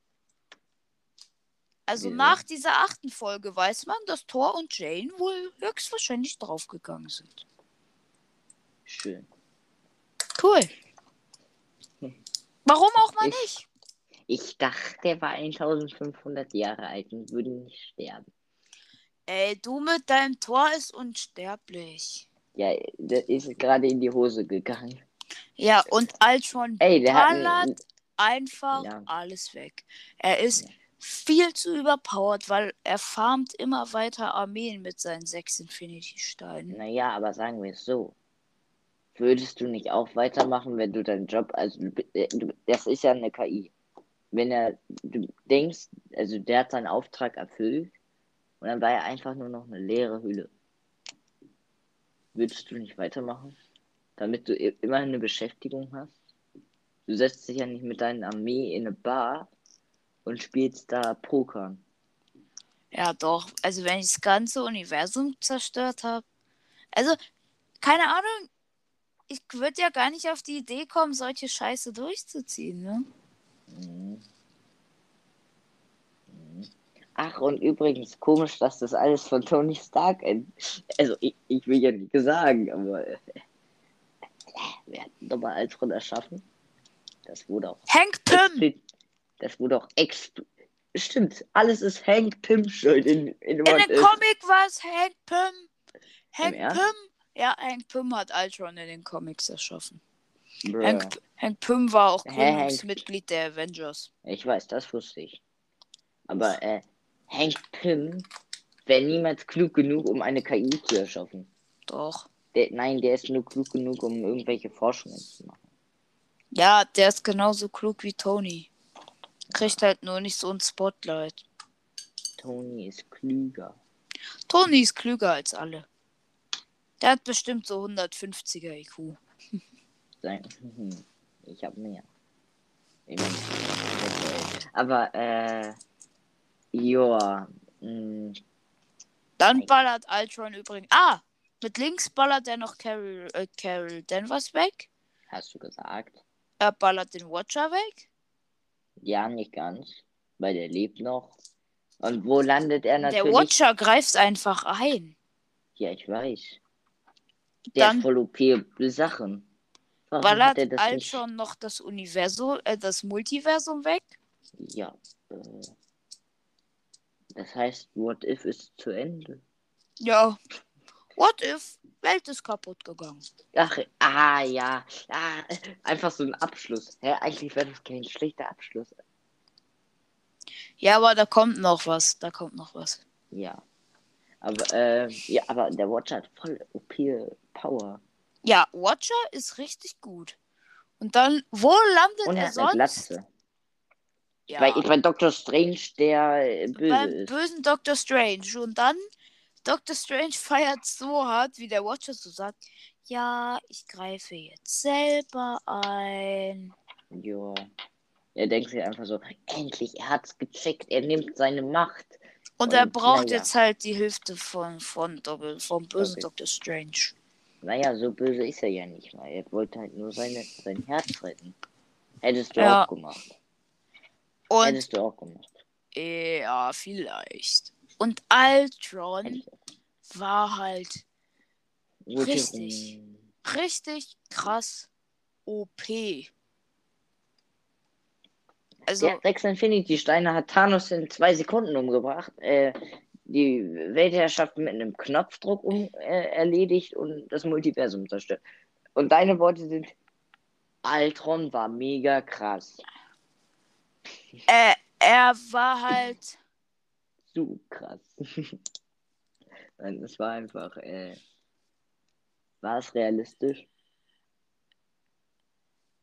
Also nach dieser achten Folge weiß man, dass Thor und Jane wohl höchstwahrscheinlich draufgegangen sind. Schön. Cool. Warum auch mal Ich- nicht? Ich dachte, der war 1500 Jahre alt und würde nicht sterben. Ey, du mit deinem Tor ist unsterblich. Ja, der ist gerade in die Hose gegangen. Ja, und Ultron Ey, der hat ballert einen, einfach Ja. alles weg. Er ist Ja. viel zu überpowered, weil er farmt immer weiter Armeen mit seinen sechs Infinity-Steinen. Naja, aber sagen wir es so. Würdest du nicht auch weitermachen, wenn du deinen Job, also du, äh, das ist ja eine KI. Wenn er, du denkst, also der hat seinen Auftrag erfüllt und dann war er einfach nur noch eine leere Hülle. Würdest du nicht weitermachen? Damit du immerhin eine Beschäftigung hast? Du setzt dich ja nicht mit deiner Armee in eine Bar und spielst da Poker. Ja, doch. Also, wenn ich das ganze Universum zerstört habe. Also, keine Ahnung. Ich würde ja gar nicht auf die Idee kommen, solche Scheiße durchzuziehen, ne? Mhm. Ach, und übrigens komisch, dass das alles von Tony Stark. Also, ich, ich will ja nicht sagen, aber äh, wer hat nochmal Ultron erschaffen? Das wurde auch Hank Pym! Das wurde auch ex. Stimmt, alles ist Hank Pym schuld in, in, In dem. Comic war es Hank Pym. Hank? Pym? Ja, Hank Pym hat Ultron in den Comics erschaffen. Bruh. Hank, Hank Pym war auch Gründungsmitglied der Avengers. Ich weiß, das wusste ich. Aber äh, Hank Pym wäre niemals klug genug, um eine KI zu erschaffen. Doch. Der, nein, der ist nur klug genug, um irgendwelche Forschungen zu machen. Ja, der ist genauso klug wie Tony. Kriegt halt nur nicht so ein Spotlight. Tony ist klüger. Tony ist klüger als alle. Der hat bestimmt so 150er IQ. Sein. Ich habe mehr. Ich mein, aber, äh, joa. mm, Dann ballert Ultron übrigens. Ah! Mit links ballert er noch Carol, äh, Carol Danvers weg. Hast du gesagt? Er ballert den Watcher weg. Ja, nicht ganz. Weil der lebt noch. Und wo landet er natürlich? Der Watcher greift einfach ein. Ja, ich weiß. Der Dann- ist voll OP Sachen. Warum Ballert hat er das nicht? Ultron noch das Universum, äh, das Multiversum weg? Ja. Äh, das heißt, What If ist zu Ende. Ja. What if? Welt ist kaputt gegangen. Ach, ah, ja. Ah, einfach so ein Abschluss. Hä, eigentlich wäre das kein schlechter Abschluss. Ja, aber da kommt noch was. Da kommt noch was. Ja. Aber, äh, ja, aber der Watcher hat voll OP Power. Ja, Watcher ist richtig gut. Und dann, wo landet Und er er eine sonst? Glatze. Ja, Bei, bei Dr. Strange, der äh, böse beim ist. bösen Dr. Strange. Und dann, Dr. Strange feiert so hart, wie der Watcher so sagt, ja, ich greife jetzt selber ein. Ja. Er denkt sich einfach so, endlich, er hat's gecheckt, er nimmt seine Macht. Und er Und, braucht naja. jetzt halt die Hilfe von, von Doppel, vom bösen Okay. Dr. Strange. Naja, so böse ist er ja nicht mal. Er wollte halt nur seine, sein Herz retten. Hättest du Ja. auch gemacht. Und Hättest du auch gemacht. ja, vielleicht. Und auch. war halt Gute- Richtig. richtig krass OP. Also, Der sechs Infinity-Steine hat Thanos in zwei Sekunden umgebracht. Äh, die Weltherrschaft mit einem Knopfdruck um, äh, erledigt und das Multiversum zerstört. Und deine Worte sind: Ultron war mega krass. äh, er war halt. Zu krass. Nein, es war einfach. Äh, war es realistisch?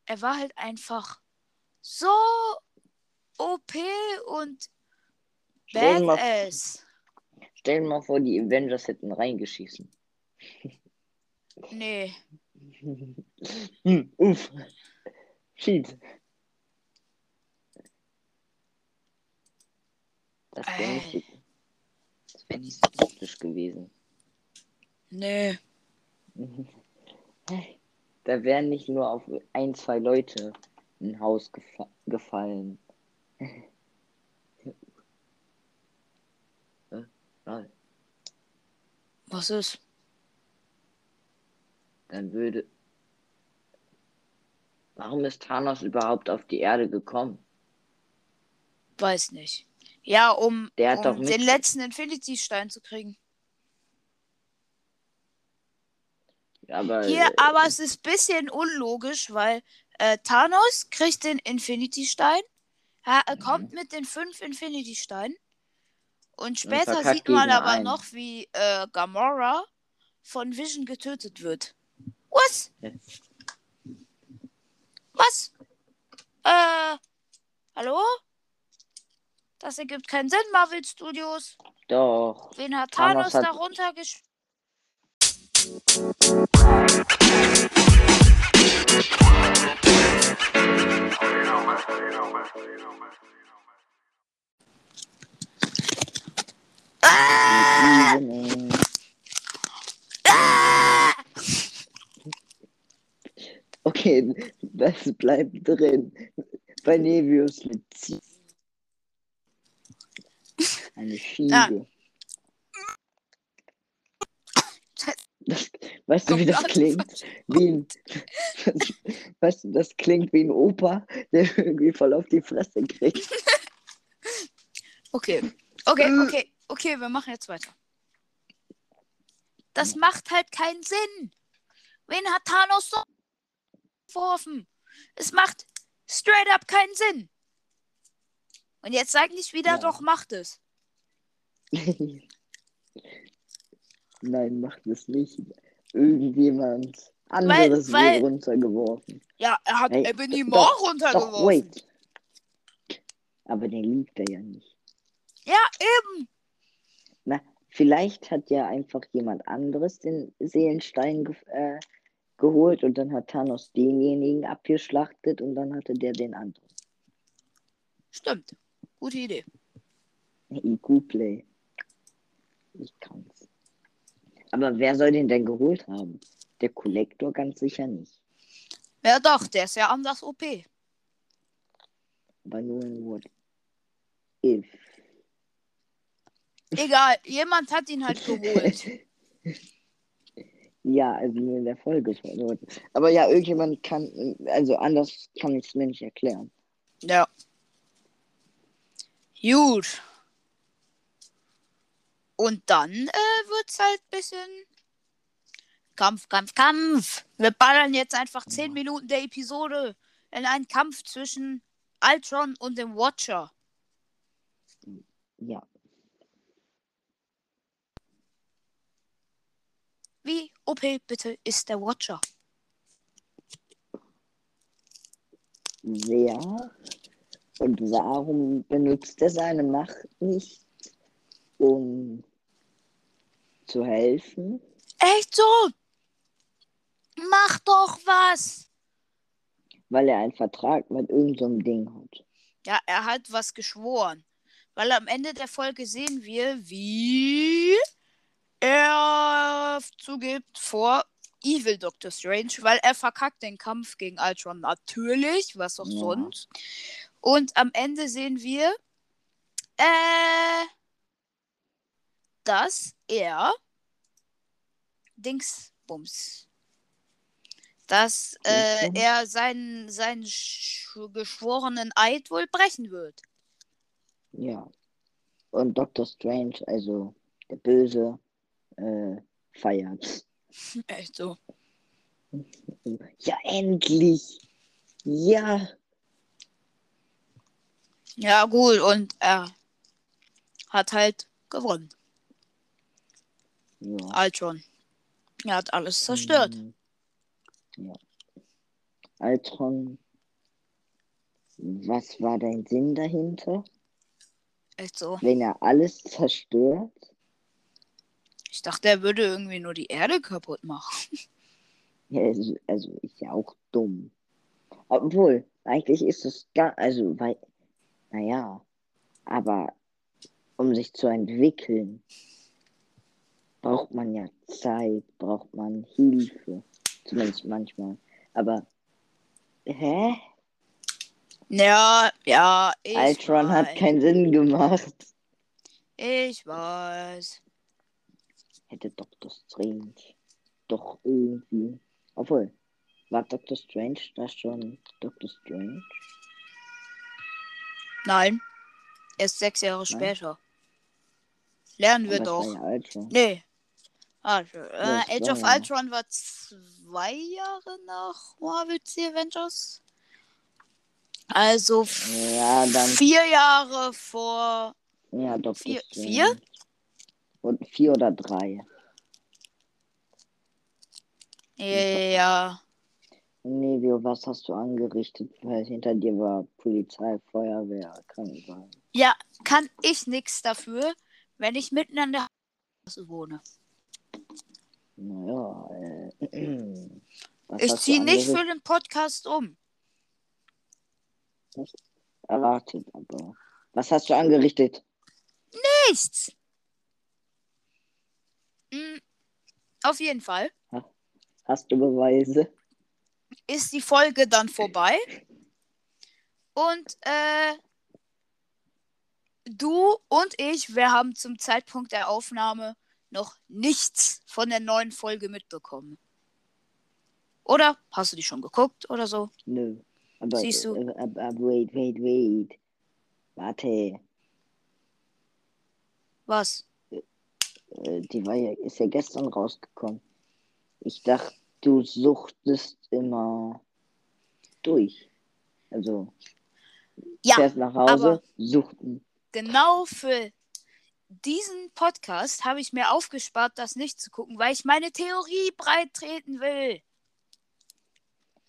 Er war halt einfach so OP und badass. Stell dir mal vor, die Avengers hätten reingeschissen. Nee. hm, uff. Cheat. Das wäre nicht, so- das wär nicht so praktisch gewesen. Nee. Da wären nicht nur auf ein, zwei Leute ein Haus gefa gefallen. Lol. Was ist? Dann würde. Warum ist Thanos überhaupt auf die Erde gekommen? Weiß nicht. Ja, um, Der hat um den letzten Infinity-Stein zu kriegen. Aber Hier, äh, aber es ist ein bisschen unlogisch, weil äh, Thanos kriegt den Infinity-Stein. Er, er Mhm. kommt mit den fünf Infinity-Steinen. Und später verkackt sieht man aber einen. noch, wie äh, Gamora von Vision getötet wird. Was? Ja. Was? Äh, hallo? Das ergibt keinen Sinn, Marvel Studios. doch. Wen hat Thanos Thanos, hat- darunter gespielt? Okay, das bleibt drin. Bei Nevius mit Z. Eine Schiebe. Das, weißt du, wie das klingt? Wie ein, weißt du, das klingt wie ein Opa, der irgendwie voll auf die Fresse kriegt. Okay, okay, okay, okay, wir machen jetzt weiter. Das macht halt keinen Sinn. Wen hat Thanos so geworfen? Es macht straight up keinen Sinn. Und jetzt sag nicht wieder, Ja. doch macht es. Nein, macht es nicht. Irgendjemand anderes weil- wird runtergeworfen. Ja, er hat Hey, Ebony doch, Maw Doch, runtergeworfen. wait. Aber den liebt er ja nicht. Ja, eben. Vielleicht hat ja einfach jemand anderes den Seelenstein ge äh, geholt und dann hat Thanos denjenigen abgeschlachtet und dann hatte der den anderen. Stimmt. Gute Idee. IQ-Play. Ich kann's. Aber wer soll den denn geholt haben? Der Kollektor ganz sicher nicht. Ja doch, der ist ja anders OP. Aber nur in What If. Egal, jemand hat ihn halt geholt. Ja, also nur in der Folge. schon. Aber ja, irgendjemand kann, also anders kann ich es mir nicht erklären. Ja. Gut. Und dann äh, wird's halt ein bisschen Kampf, Kampf, Kampf. Wir ballern jetzt einfach 10 Minuten der Episode in einen Kampf zwischen Ultron und dem Watcher. Ja. Wie OP bitte ist der Watcher? Sehr. Und warum benutzt er seine Macht nicht, um zu helfen? Echt so? Mach doch was! Weil er einen Vertrag mit irgendeinem so Ding hat. Ja, er hat was geschworen. Weil am Ende der Folge sehen wir, wie er zugibt vor Evil Doctor Strange, weil er verkackt den Kampf gegen Ultron natürlich, was auch Ja. sonst. Und am Ende sehen wir, äh, dass er Dingsbums, dass äh, er seinen, seinen sch- geschworenen Eid wohl brechen wird. Ja. Und Doctor Strange, also der Böse, äh, feiert. Echt so. Ja, endlich! Ja! Ja, gut, und er hat halt gewonnen. ja. Ultron. Er hat alles zerstört. Mhm. Ja. Altron, was war dein Sinn dahinter? Echt so. Wenn er alles zerstört? Ich dachte, er würde irgendwie nur die Erde kaputt machen. Ja, also, also ist ja auch dumm. Obwohl, eigentlich ist es gar, also, weil, naja, aber um sich zu entwickeln, braucht man ja Zeit, braucht man Hilfe. Zumindest manchmal. Aber, hä? Ja, ja, ich Ultron weiß. hat keinen Sinn gemacht. Ich weiß. Hätte Dr. Strange doch irgendwie. Obwohl, war Dr. Strange da schon Dr. Strange? Nein. Erst sechs Jahre Nein. später. Lernen wir Aber es doch. ja. Nee. Also, äh, Age of ja. Ultron war zwei Jahre nach Marvel's The Avengers. Also Ja, vier Jahre vor. Ja, Dr. Vier- vier? Und vier oder drei. Ja. Nevio, was hast du angerichtet? Weil hinter dir war Polizei, Feuerwehr, Krankenwagen. Ja, kann ich nichts dafür, wenn ich mitten an der Straße wohne. Naja, äh, Ich ziehe nicht für den Podcast um. erwartet, aber. Was hast du angerichtet? Nichts. Mm, Auf jeden Fall Hast du Beweise? ist die Folge dann vorbei. Und äh, du und ich, wir haben zum Zeitpunkt der Aufnahme noch nichts von der neuen Folge mitbekommen. Oder? Hast du die schon geguckt oder so? Nö. Aber, Siehst du? Äh, aber, aber wait, wait, wait. Warte. Was? Äh, die war ja, ist ja gestern rausgekommen. Ich dachte, du suchtest immer durch. Also, Ja, fährst nach Hause, suchten. genau für diesen Podcast habe ich mir aufgespart, das nicht zu gucken, weil ich meine Theorie breit treten will.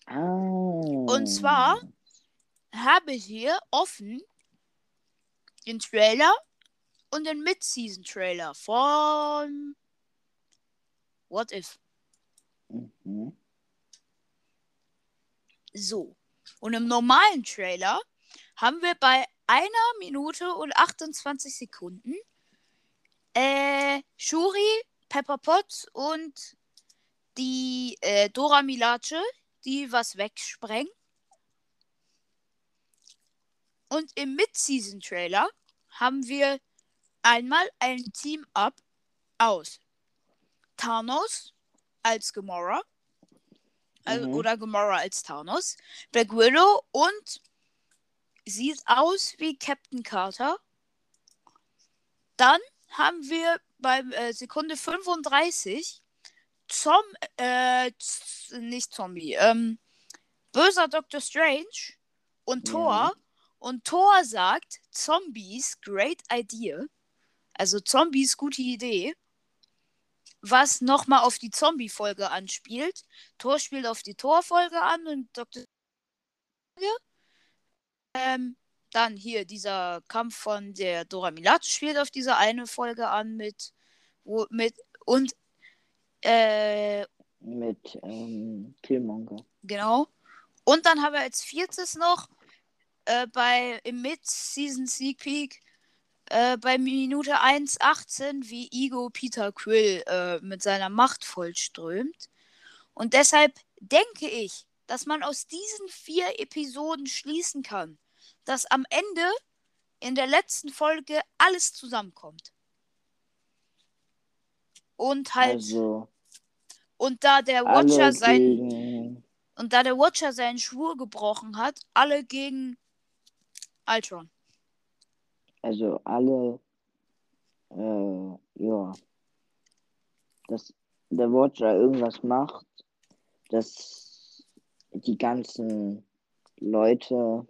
Ah. Und zwar habe ich hier offen den Trailer und den Mid-Season-Trailer von What If. Mhm. So. Und im normalen Trailer haben wir bei einer Minute und 28 Sekunden äh, Shuri, Pepper Potts und die äh, Dora Milace, die was wegsprengen. Und im Mid-Season-Trailer haben wir einmal ein Team-Up aus Thanos als Gamora. Also, Mhm. Oder Gamora als Thanos. Black Widow und sieht aus wie Captain Carter. Dann haben wir beim äh, Sekunde 35 Zom äh, nicht Zombie, ähm, böser Doctor Strange und. Thor. Und Thor sagt, Zombies, great idea. Also Zombies, gute Idee. Was nochmal auf die Zombie-Folge anspielt. Thor spielt auf die Thor-Folge an und Dr. Ähm, dann hier dieser Kampf von der Dora Milaje spielt auf diese eine Folge an mit, wo, mit und äh, Mit ähm, Killmonger. Genau. Und dann haben wir als viertes noch äh, bei im Mid-Season Sneak Peek äh, bei Minute 1,18, wie Ego Peter Quill äh, mit seiner Macht vollströmt. Und deshalb denke ich, dass man aus diesen vier Episoden schließen kann, dass am Ende in der letzten Folge alles zusammenkommt. Und halt, Also und da der Watcher sein. Und da der Watcher seinen Schwur gebrochen hat, alle gegen Ultron. Also alle. Äh, ja. Dass der Watcher irgendwas macht, dass die ganzen Leute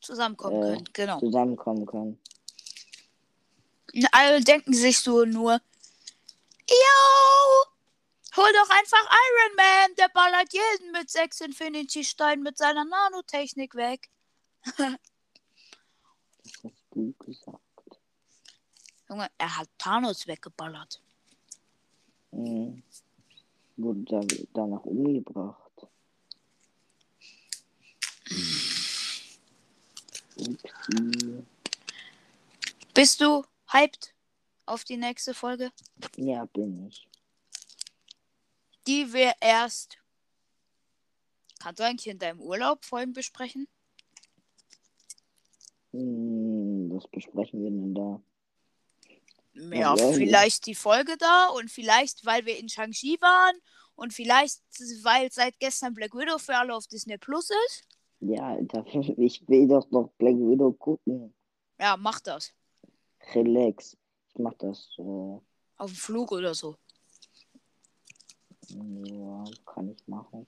Zusammenkommen Äh, können, genau. zusammenkommen können. Alle denken sich so nur, yo, hol doch einfach Iron Man, der ballert jeden mit sechs Infinity-Steinen mit seiner Nanotechnik weg. Du gesagt. Junge, er hat Thanos weggeballert. Mhm. Wurde da, danach umgebracht. Upsi. Bist du hyped auf die nächste Folge? Ja, bin ich. Die wir erst. Kannst du eigentlich in deinem Urlaub Folgen besprechen? Hm, was besprechen wir denn da? Ja, Ja, ja. vielleicht die Folge da und vielleicht, weil wir in Shang-Chi waren und vielleicht, weil seit gestern Black Widow für alle auf Disney Plus ist. Ja, da, ich will doch noch Black Widow gucken. Ja, mach das. Relax. Ich mach das. Äh, Auf dem Flug oder so. ja, kann ich machen.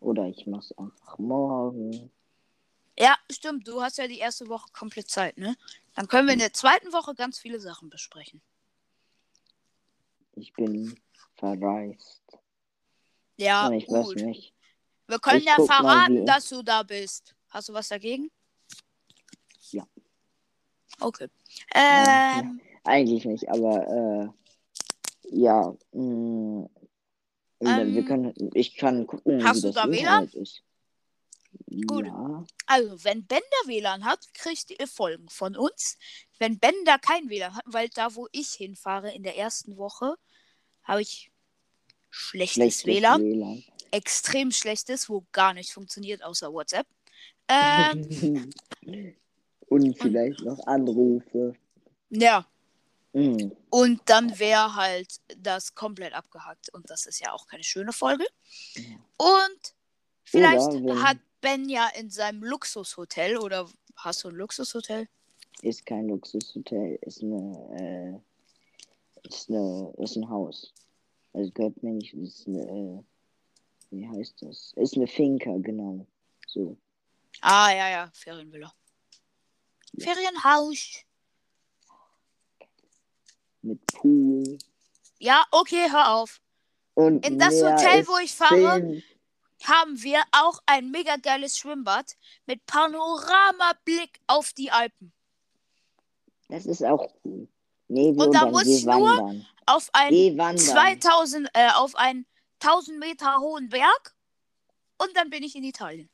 Oder ich mach's einfach morgen. Ja, stimmt. Du hast ja die erste Woche komplett Zeit, ne? Dann können wir in der zweiten Woche ganz viele Sachen besprechen. Ich bin verreist. Ja, Und ich weiß gut. nicht. Wir können Ich ja verraten, dass du da bist. Hast du was dagegen? Ja. Okay. Ja, Ähm, Eigentlich nicht, aber äh, ja. Mh, wir Ähm, können, ich kann gucken, hast wie du das da Internet ist. Gut. Ja, Also, wenn Ben da WLAN hat, kriegt ihr Folgen von uns. Wenn Ben da kein WLAN hat, weil da, wo ich hinfahre in der ersten Woche, habe ich schlechtes, schlechtes WLAN. WLAN. Extrem schlechtes, wo gar nicht funktioniert, außer WhatsApp. Ähm, Und vielleicht noch Anrufe. ja. Mhm. Und dann wäre halt das komplett abgehackt. Und das ist ja auch keine schöne Folge. Und vielleicht Oder hat Ben ja in seinem Luxushotel oder hast du ein Luxushotel? Ist kein Luxushotel, ist eine, äh, ist eine, ist ein Haus. Also gehört mir nicht, ist eine, äh, wie heißt das? Ist eine Finca, genau. So. Ah, ja, ja, Ferienvilla. Ferienhaus. Mit Pool. Ja, okay, hör auf. Und In das Hotel, wo ich fahre. Haben wir auch ein mega geiles Schwimmbad mit Panoramablick auf die Alpen. Das ist auch cool. Nee, wir Und da muss nur- wandern. Auf ein Geh wandern. 2000, äh, auf einen 1000 Meter hohen Berg und dann bin ich in Italien.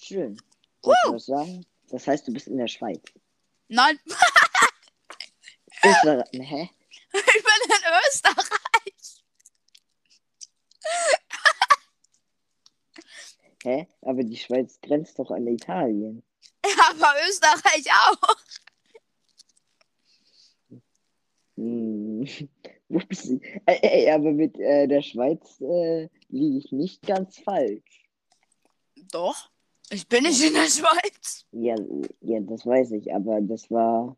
Schön. Was sagen? Das heißt, du bist in der Schweiz. Nein, Österreich. Hä? ich bin in Österreich. Hä? Aber die Schweiz grenzt doch an Italien. Aber Österreich auch. Hm. Wo bist du? Ey, ey, aber mit äh, der Schweiz äh, liege ich nicht ganz falsch. Doch. Ich bin nicht in der Schweiz. Ja, ja, das weiß ich, aber das war.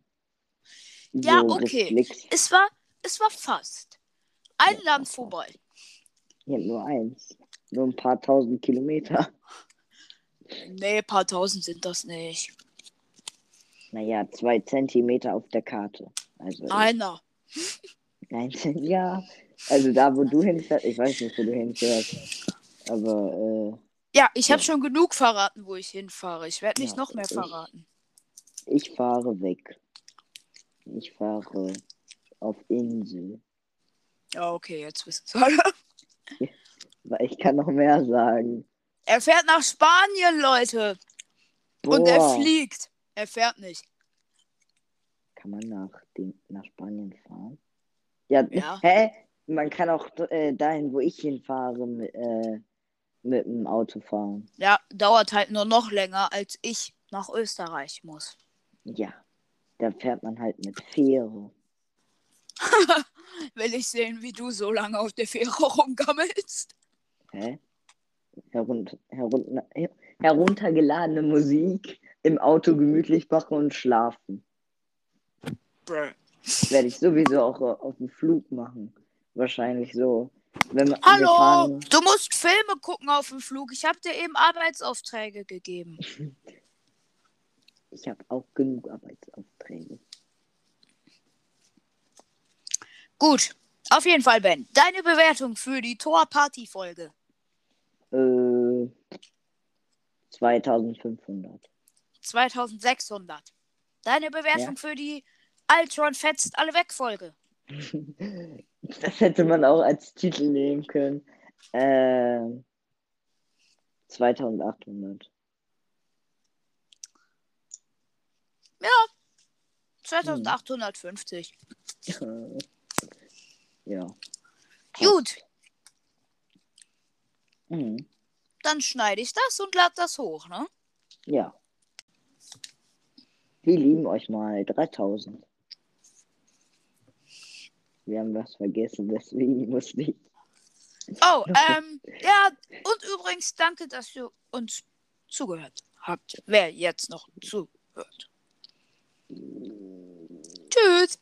Ja, so okay. Reflex. Es war, es war fast. Ein Ja, Land vorbei. Ja, nur eins. Nur ein paar tausend Kilometer. Nee, ein paar tausend sind das nicht. Naja, zwei Zentimeter auf der Karte. Also, Einer. nein, ja. Also da, wo du hinfährst, ich weiß nicht, wo du hinfährst. Aber Ja, ich habe Ja. schon genug verraten, wo ich hinfahre. Ich werde nicht Ja, noch mehr ich- verraten. äh, ich fahre weg. Ich fahre auf Insel. Ja, okay, jetzt wissen es alle. Weil ich kann noch mehr sagen. Er fährt nach Spanien, Leute. Und er Boah. fliegt. Er fährt nicht. Kann man nach, den, nach Spanien fahren? Ja, Ja. hä? Man kann auch äh, dahin, wo ich hinfahre, mit, äh, mit dem Auto fahren. Ja, dauert halt nur noch länger, als ich nach Österreich muss. Ja. Da fährt man halt mit Fähre. Will ich sehen, wie du so lange auf der Fähre rumgammelst. Hä? Herunter, herunter, her- heruntergeladene Musik im Auto gemütlich machen und schlafen. Bruh. Werde ich sowieso auch äh, auf dem Flug machen. Wahrscheinlich so. Wenn Hallo, fahren, du musst Filme gucken auf dem Flug. Ich habe dir eben Arbeitsaufträge gegeben. ich habe auch genug Arbeitsaufträge. Gut, auf jeden Fall, Ben. Deine Bewertung für die Tor-Party-Folge. Äh, 2500. 2600. Deine Bewertung für die Altron fetzt alle weg Folge. Das hätte man auch als Titel nehmen können. Äh, 2800. 2850. ja. Gut, Mhm. dann schneide ich das und lade das hoch, ne? Ja. Wir lieben euch mal 3000. Wir haben was vergessen, deswegen musste ich. Oh, ähm, ja, und übrigens danke, dass ihr uns zugehört habt. Wer jetzt noch zuhört. Tschüss.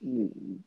Mhm.